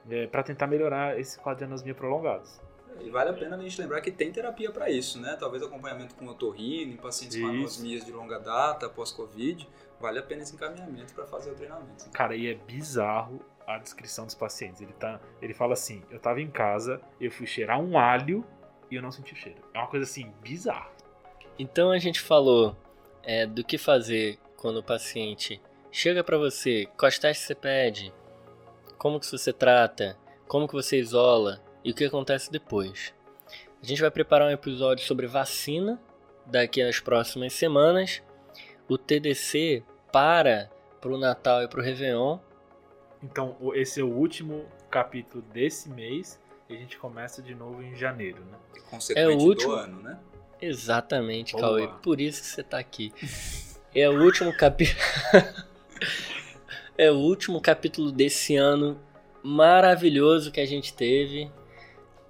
é, para tentar melhorar esse quadro de anosmia prolongados. E vale a pena a gente lembrar que tem terapia para isso, né? Talvez acompanhamento com otorrino, em pacientes isso. com anosmias de longa data, pós-Covid. Vale a pena esse encaminhamento para fazer o treinamento. Né? Cara, e é bizarro a descrição dos pacientes. Ele, tá, ele fala assim: eu tava em casa, eu fui cheirar um alho e eu não senti o cheiro. É uma coisa assim, bizarra. Então a gente falou é, do que fazer quando o paciente chega para você, quais testes você pede, como que você trata, como que você isola e o que acontece depois. A gente vai preparar um episódio sobre vacina daqui às próximas semanas. O TDC para para o Natal e para o Réveillon. Então esse é o último capítulo desse mês e a gente começa de novo em janeiro, né? É o último... do ano, né? Exatamente, Boa. Cauê. Por isso que você tá aqui. É o último capítulo. [LAUGHS] é o último capítulo desse ano maravilhoso que a gente teve.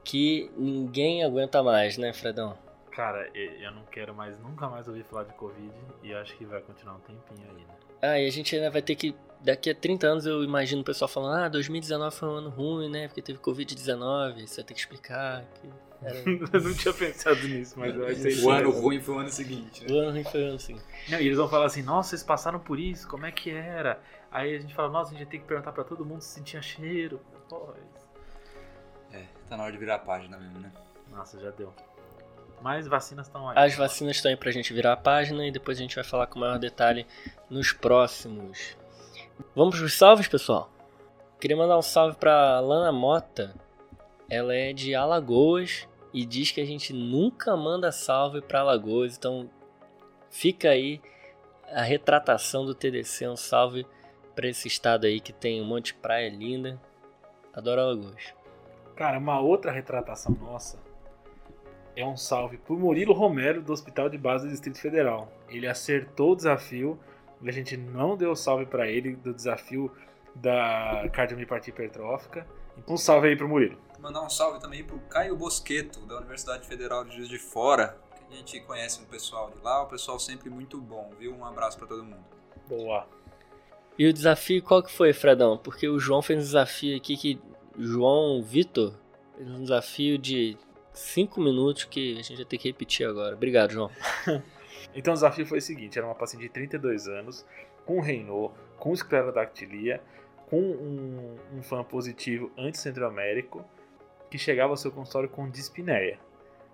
Que ninguém aguenta mais, né, Fredão? Cara, eu não quero mais, nunca mais ouvir falar de Covid e acho que vai continuar um tempinho aí, né? Ah, e a gente ainda vai ter que. Daqui a 30 anos eu imagino o pessoal falando: ah, 2019 foi um ano ruim, né? Porque teve Covid-19, você vai ter que explicar. Que. [LAUGHS] eu não tinha pensado nisso, mas eu achei O ano ruim foi o ano seguinte. Né? O ano ruim foi o ano seguinte. Não, e eles vão falar assim: nossa, vocês passaram por isso, como é que era? Aí a gente fala: nossa, a gente tem que perguntar pra todo mundo se sentia cheiro. Pô, é, tá na hora de virar a página mesmo, né? Nossa, já deu. Mas vacinas estão aí. As vacinas estão aí pra gente virar a página e depois a gente vai falar com maior detalhe nos próximos. Vamos pros salves, pessoal? Queria mandar um salve pra Lana Mota. Ela é de Alagoas e diz que a gente nunca manda salve pra Alagoas. Então fica aí a retratação do TDC. Um salve para esse estado aí que tem um monte de praia linda. Adoro Alagoas. Cara, uma outra retratação nossa é um salve por Murilo Romero, do Hospital de Base do Distrito Federal. Ele acertou o desafio a gente não deu salve para ele do desafio da cardiomiopatia hipertrófica. Então, um salve aí pro Murilo. Mandar um salve também pro Caio Bosqueto, da Universidade Federal de Juiz de Fora. Que a gente conhece um pessoal de lá, o pessoal sempre muito bom, viu? Um abraço para todo mundo. Boa. E o desafio qual que foi, Fredão? Porque o João fez um desafio aqui que. João Vitor fez um desafio de 5 minutos que a gente vai ter que repetir agora. Obrigado, João. [LAUGHS] então o desafio foi o seguinte: era uma paciente de 32 anos, com Renault, com esclerodactilia, com um, um fã positivo anticentroamérico, que chegava ao seu consultório com dispneia.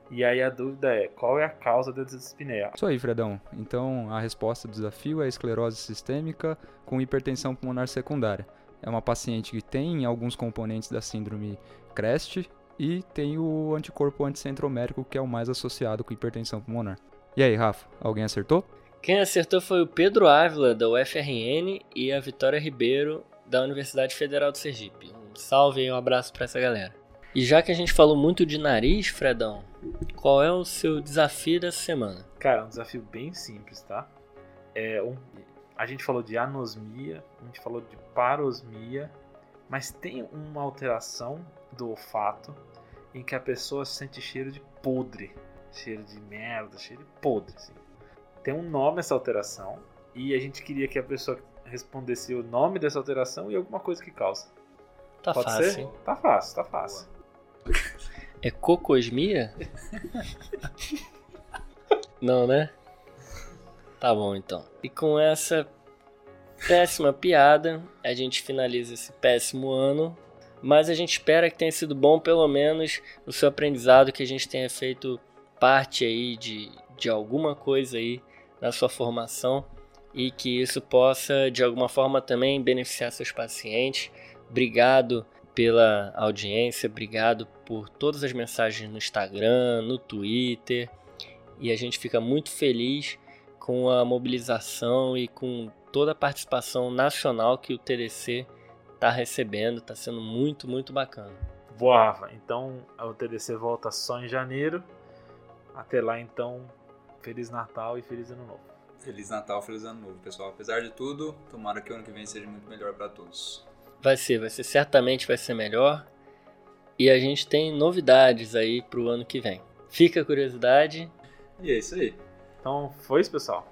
E aí a dúvida é, qual é a causa da dispneia? Isso aí, Fredão. Então a resposta do desafio é esclerose sistêmica com hipertensão pulmonar secundária. É uma paciente que tem alguns componentes da síndrome CREST e tem o anticorpo anticentromérico que é o mais associado com hipertensão pulmonar. E aí, Rafa, alguém acertou? Quem acertou foi o Pedro Ávila, da UFRN, e a Vitória Ribeiro, da Universidade Federal do Sergipe. Um salve e um abraço para essa galera. E já que a gente falou muito de nariz, Fredão, qual é o seu desafio dessa semana? Cara, um desafio bem simples, tá? É um, a gente falou de anosmia, a gente falou de parosmia, mas tem uma alteração do olfato em que a pessoa sente cheiro de podre, cheiro de merda, cheiro de podre. Assim. Tem um nome essa alteração e a gente queria que a pessoa respondesse o nome dessa alteração e alguma coisa que causa. Tá Pode fácil. Ser? Tá fácil, tá fácil. É cocosmia? Não, né? Tá bom então. E com essa péssima piada, a gente finaliza esse péssimo ano. Mas a gente espera que tenha sido bom, pelo menos, o seu aprendizado, que a gente tenha feito parte aí de, de alguma coisa aí na sua formação e que isso possa, de alguma forma, também beneficiar seus pacientes. Obrigado pela audiência, obrigado por todas as mensagens no Instagram, no Twitter. E a gente fica muito feliz com a mobilização e com toda a participação nacional que o TDC está recebendo. Está sendo muito, muito bacana. Boa, Rafa. Então o TDC volta só em janeiro. Até lá, então, Feliz Natal e Feliz Ano Novo. Feliz Natal, Feliz Ano Novo, pessoal. Apesar de tudo, tomara que o ano que vem seja muito melhor para todos. Vai ser, vai ser, certamente vai ser melhor. E a gente tem novidades aí pro ano que vem. Fica a curiosidade. E é isso aí. Então foi isso, pessoal.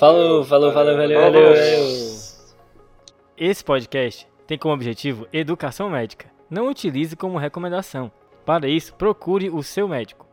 Valeu, falou, falou, valeu, valeu, valeu, valeu. Esse podcast tem como objetivo educação médica. Não utilize como recomendação. Para isso, procure o seu médico.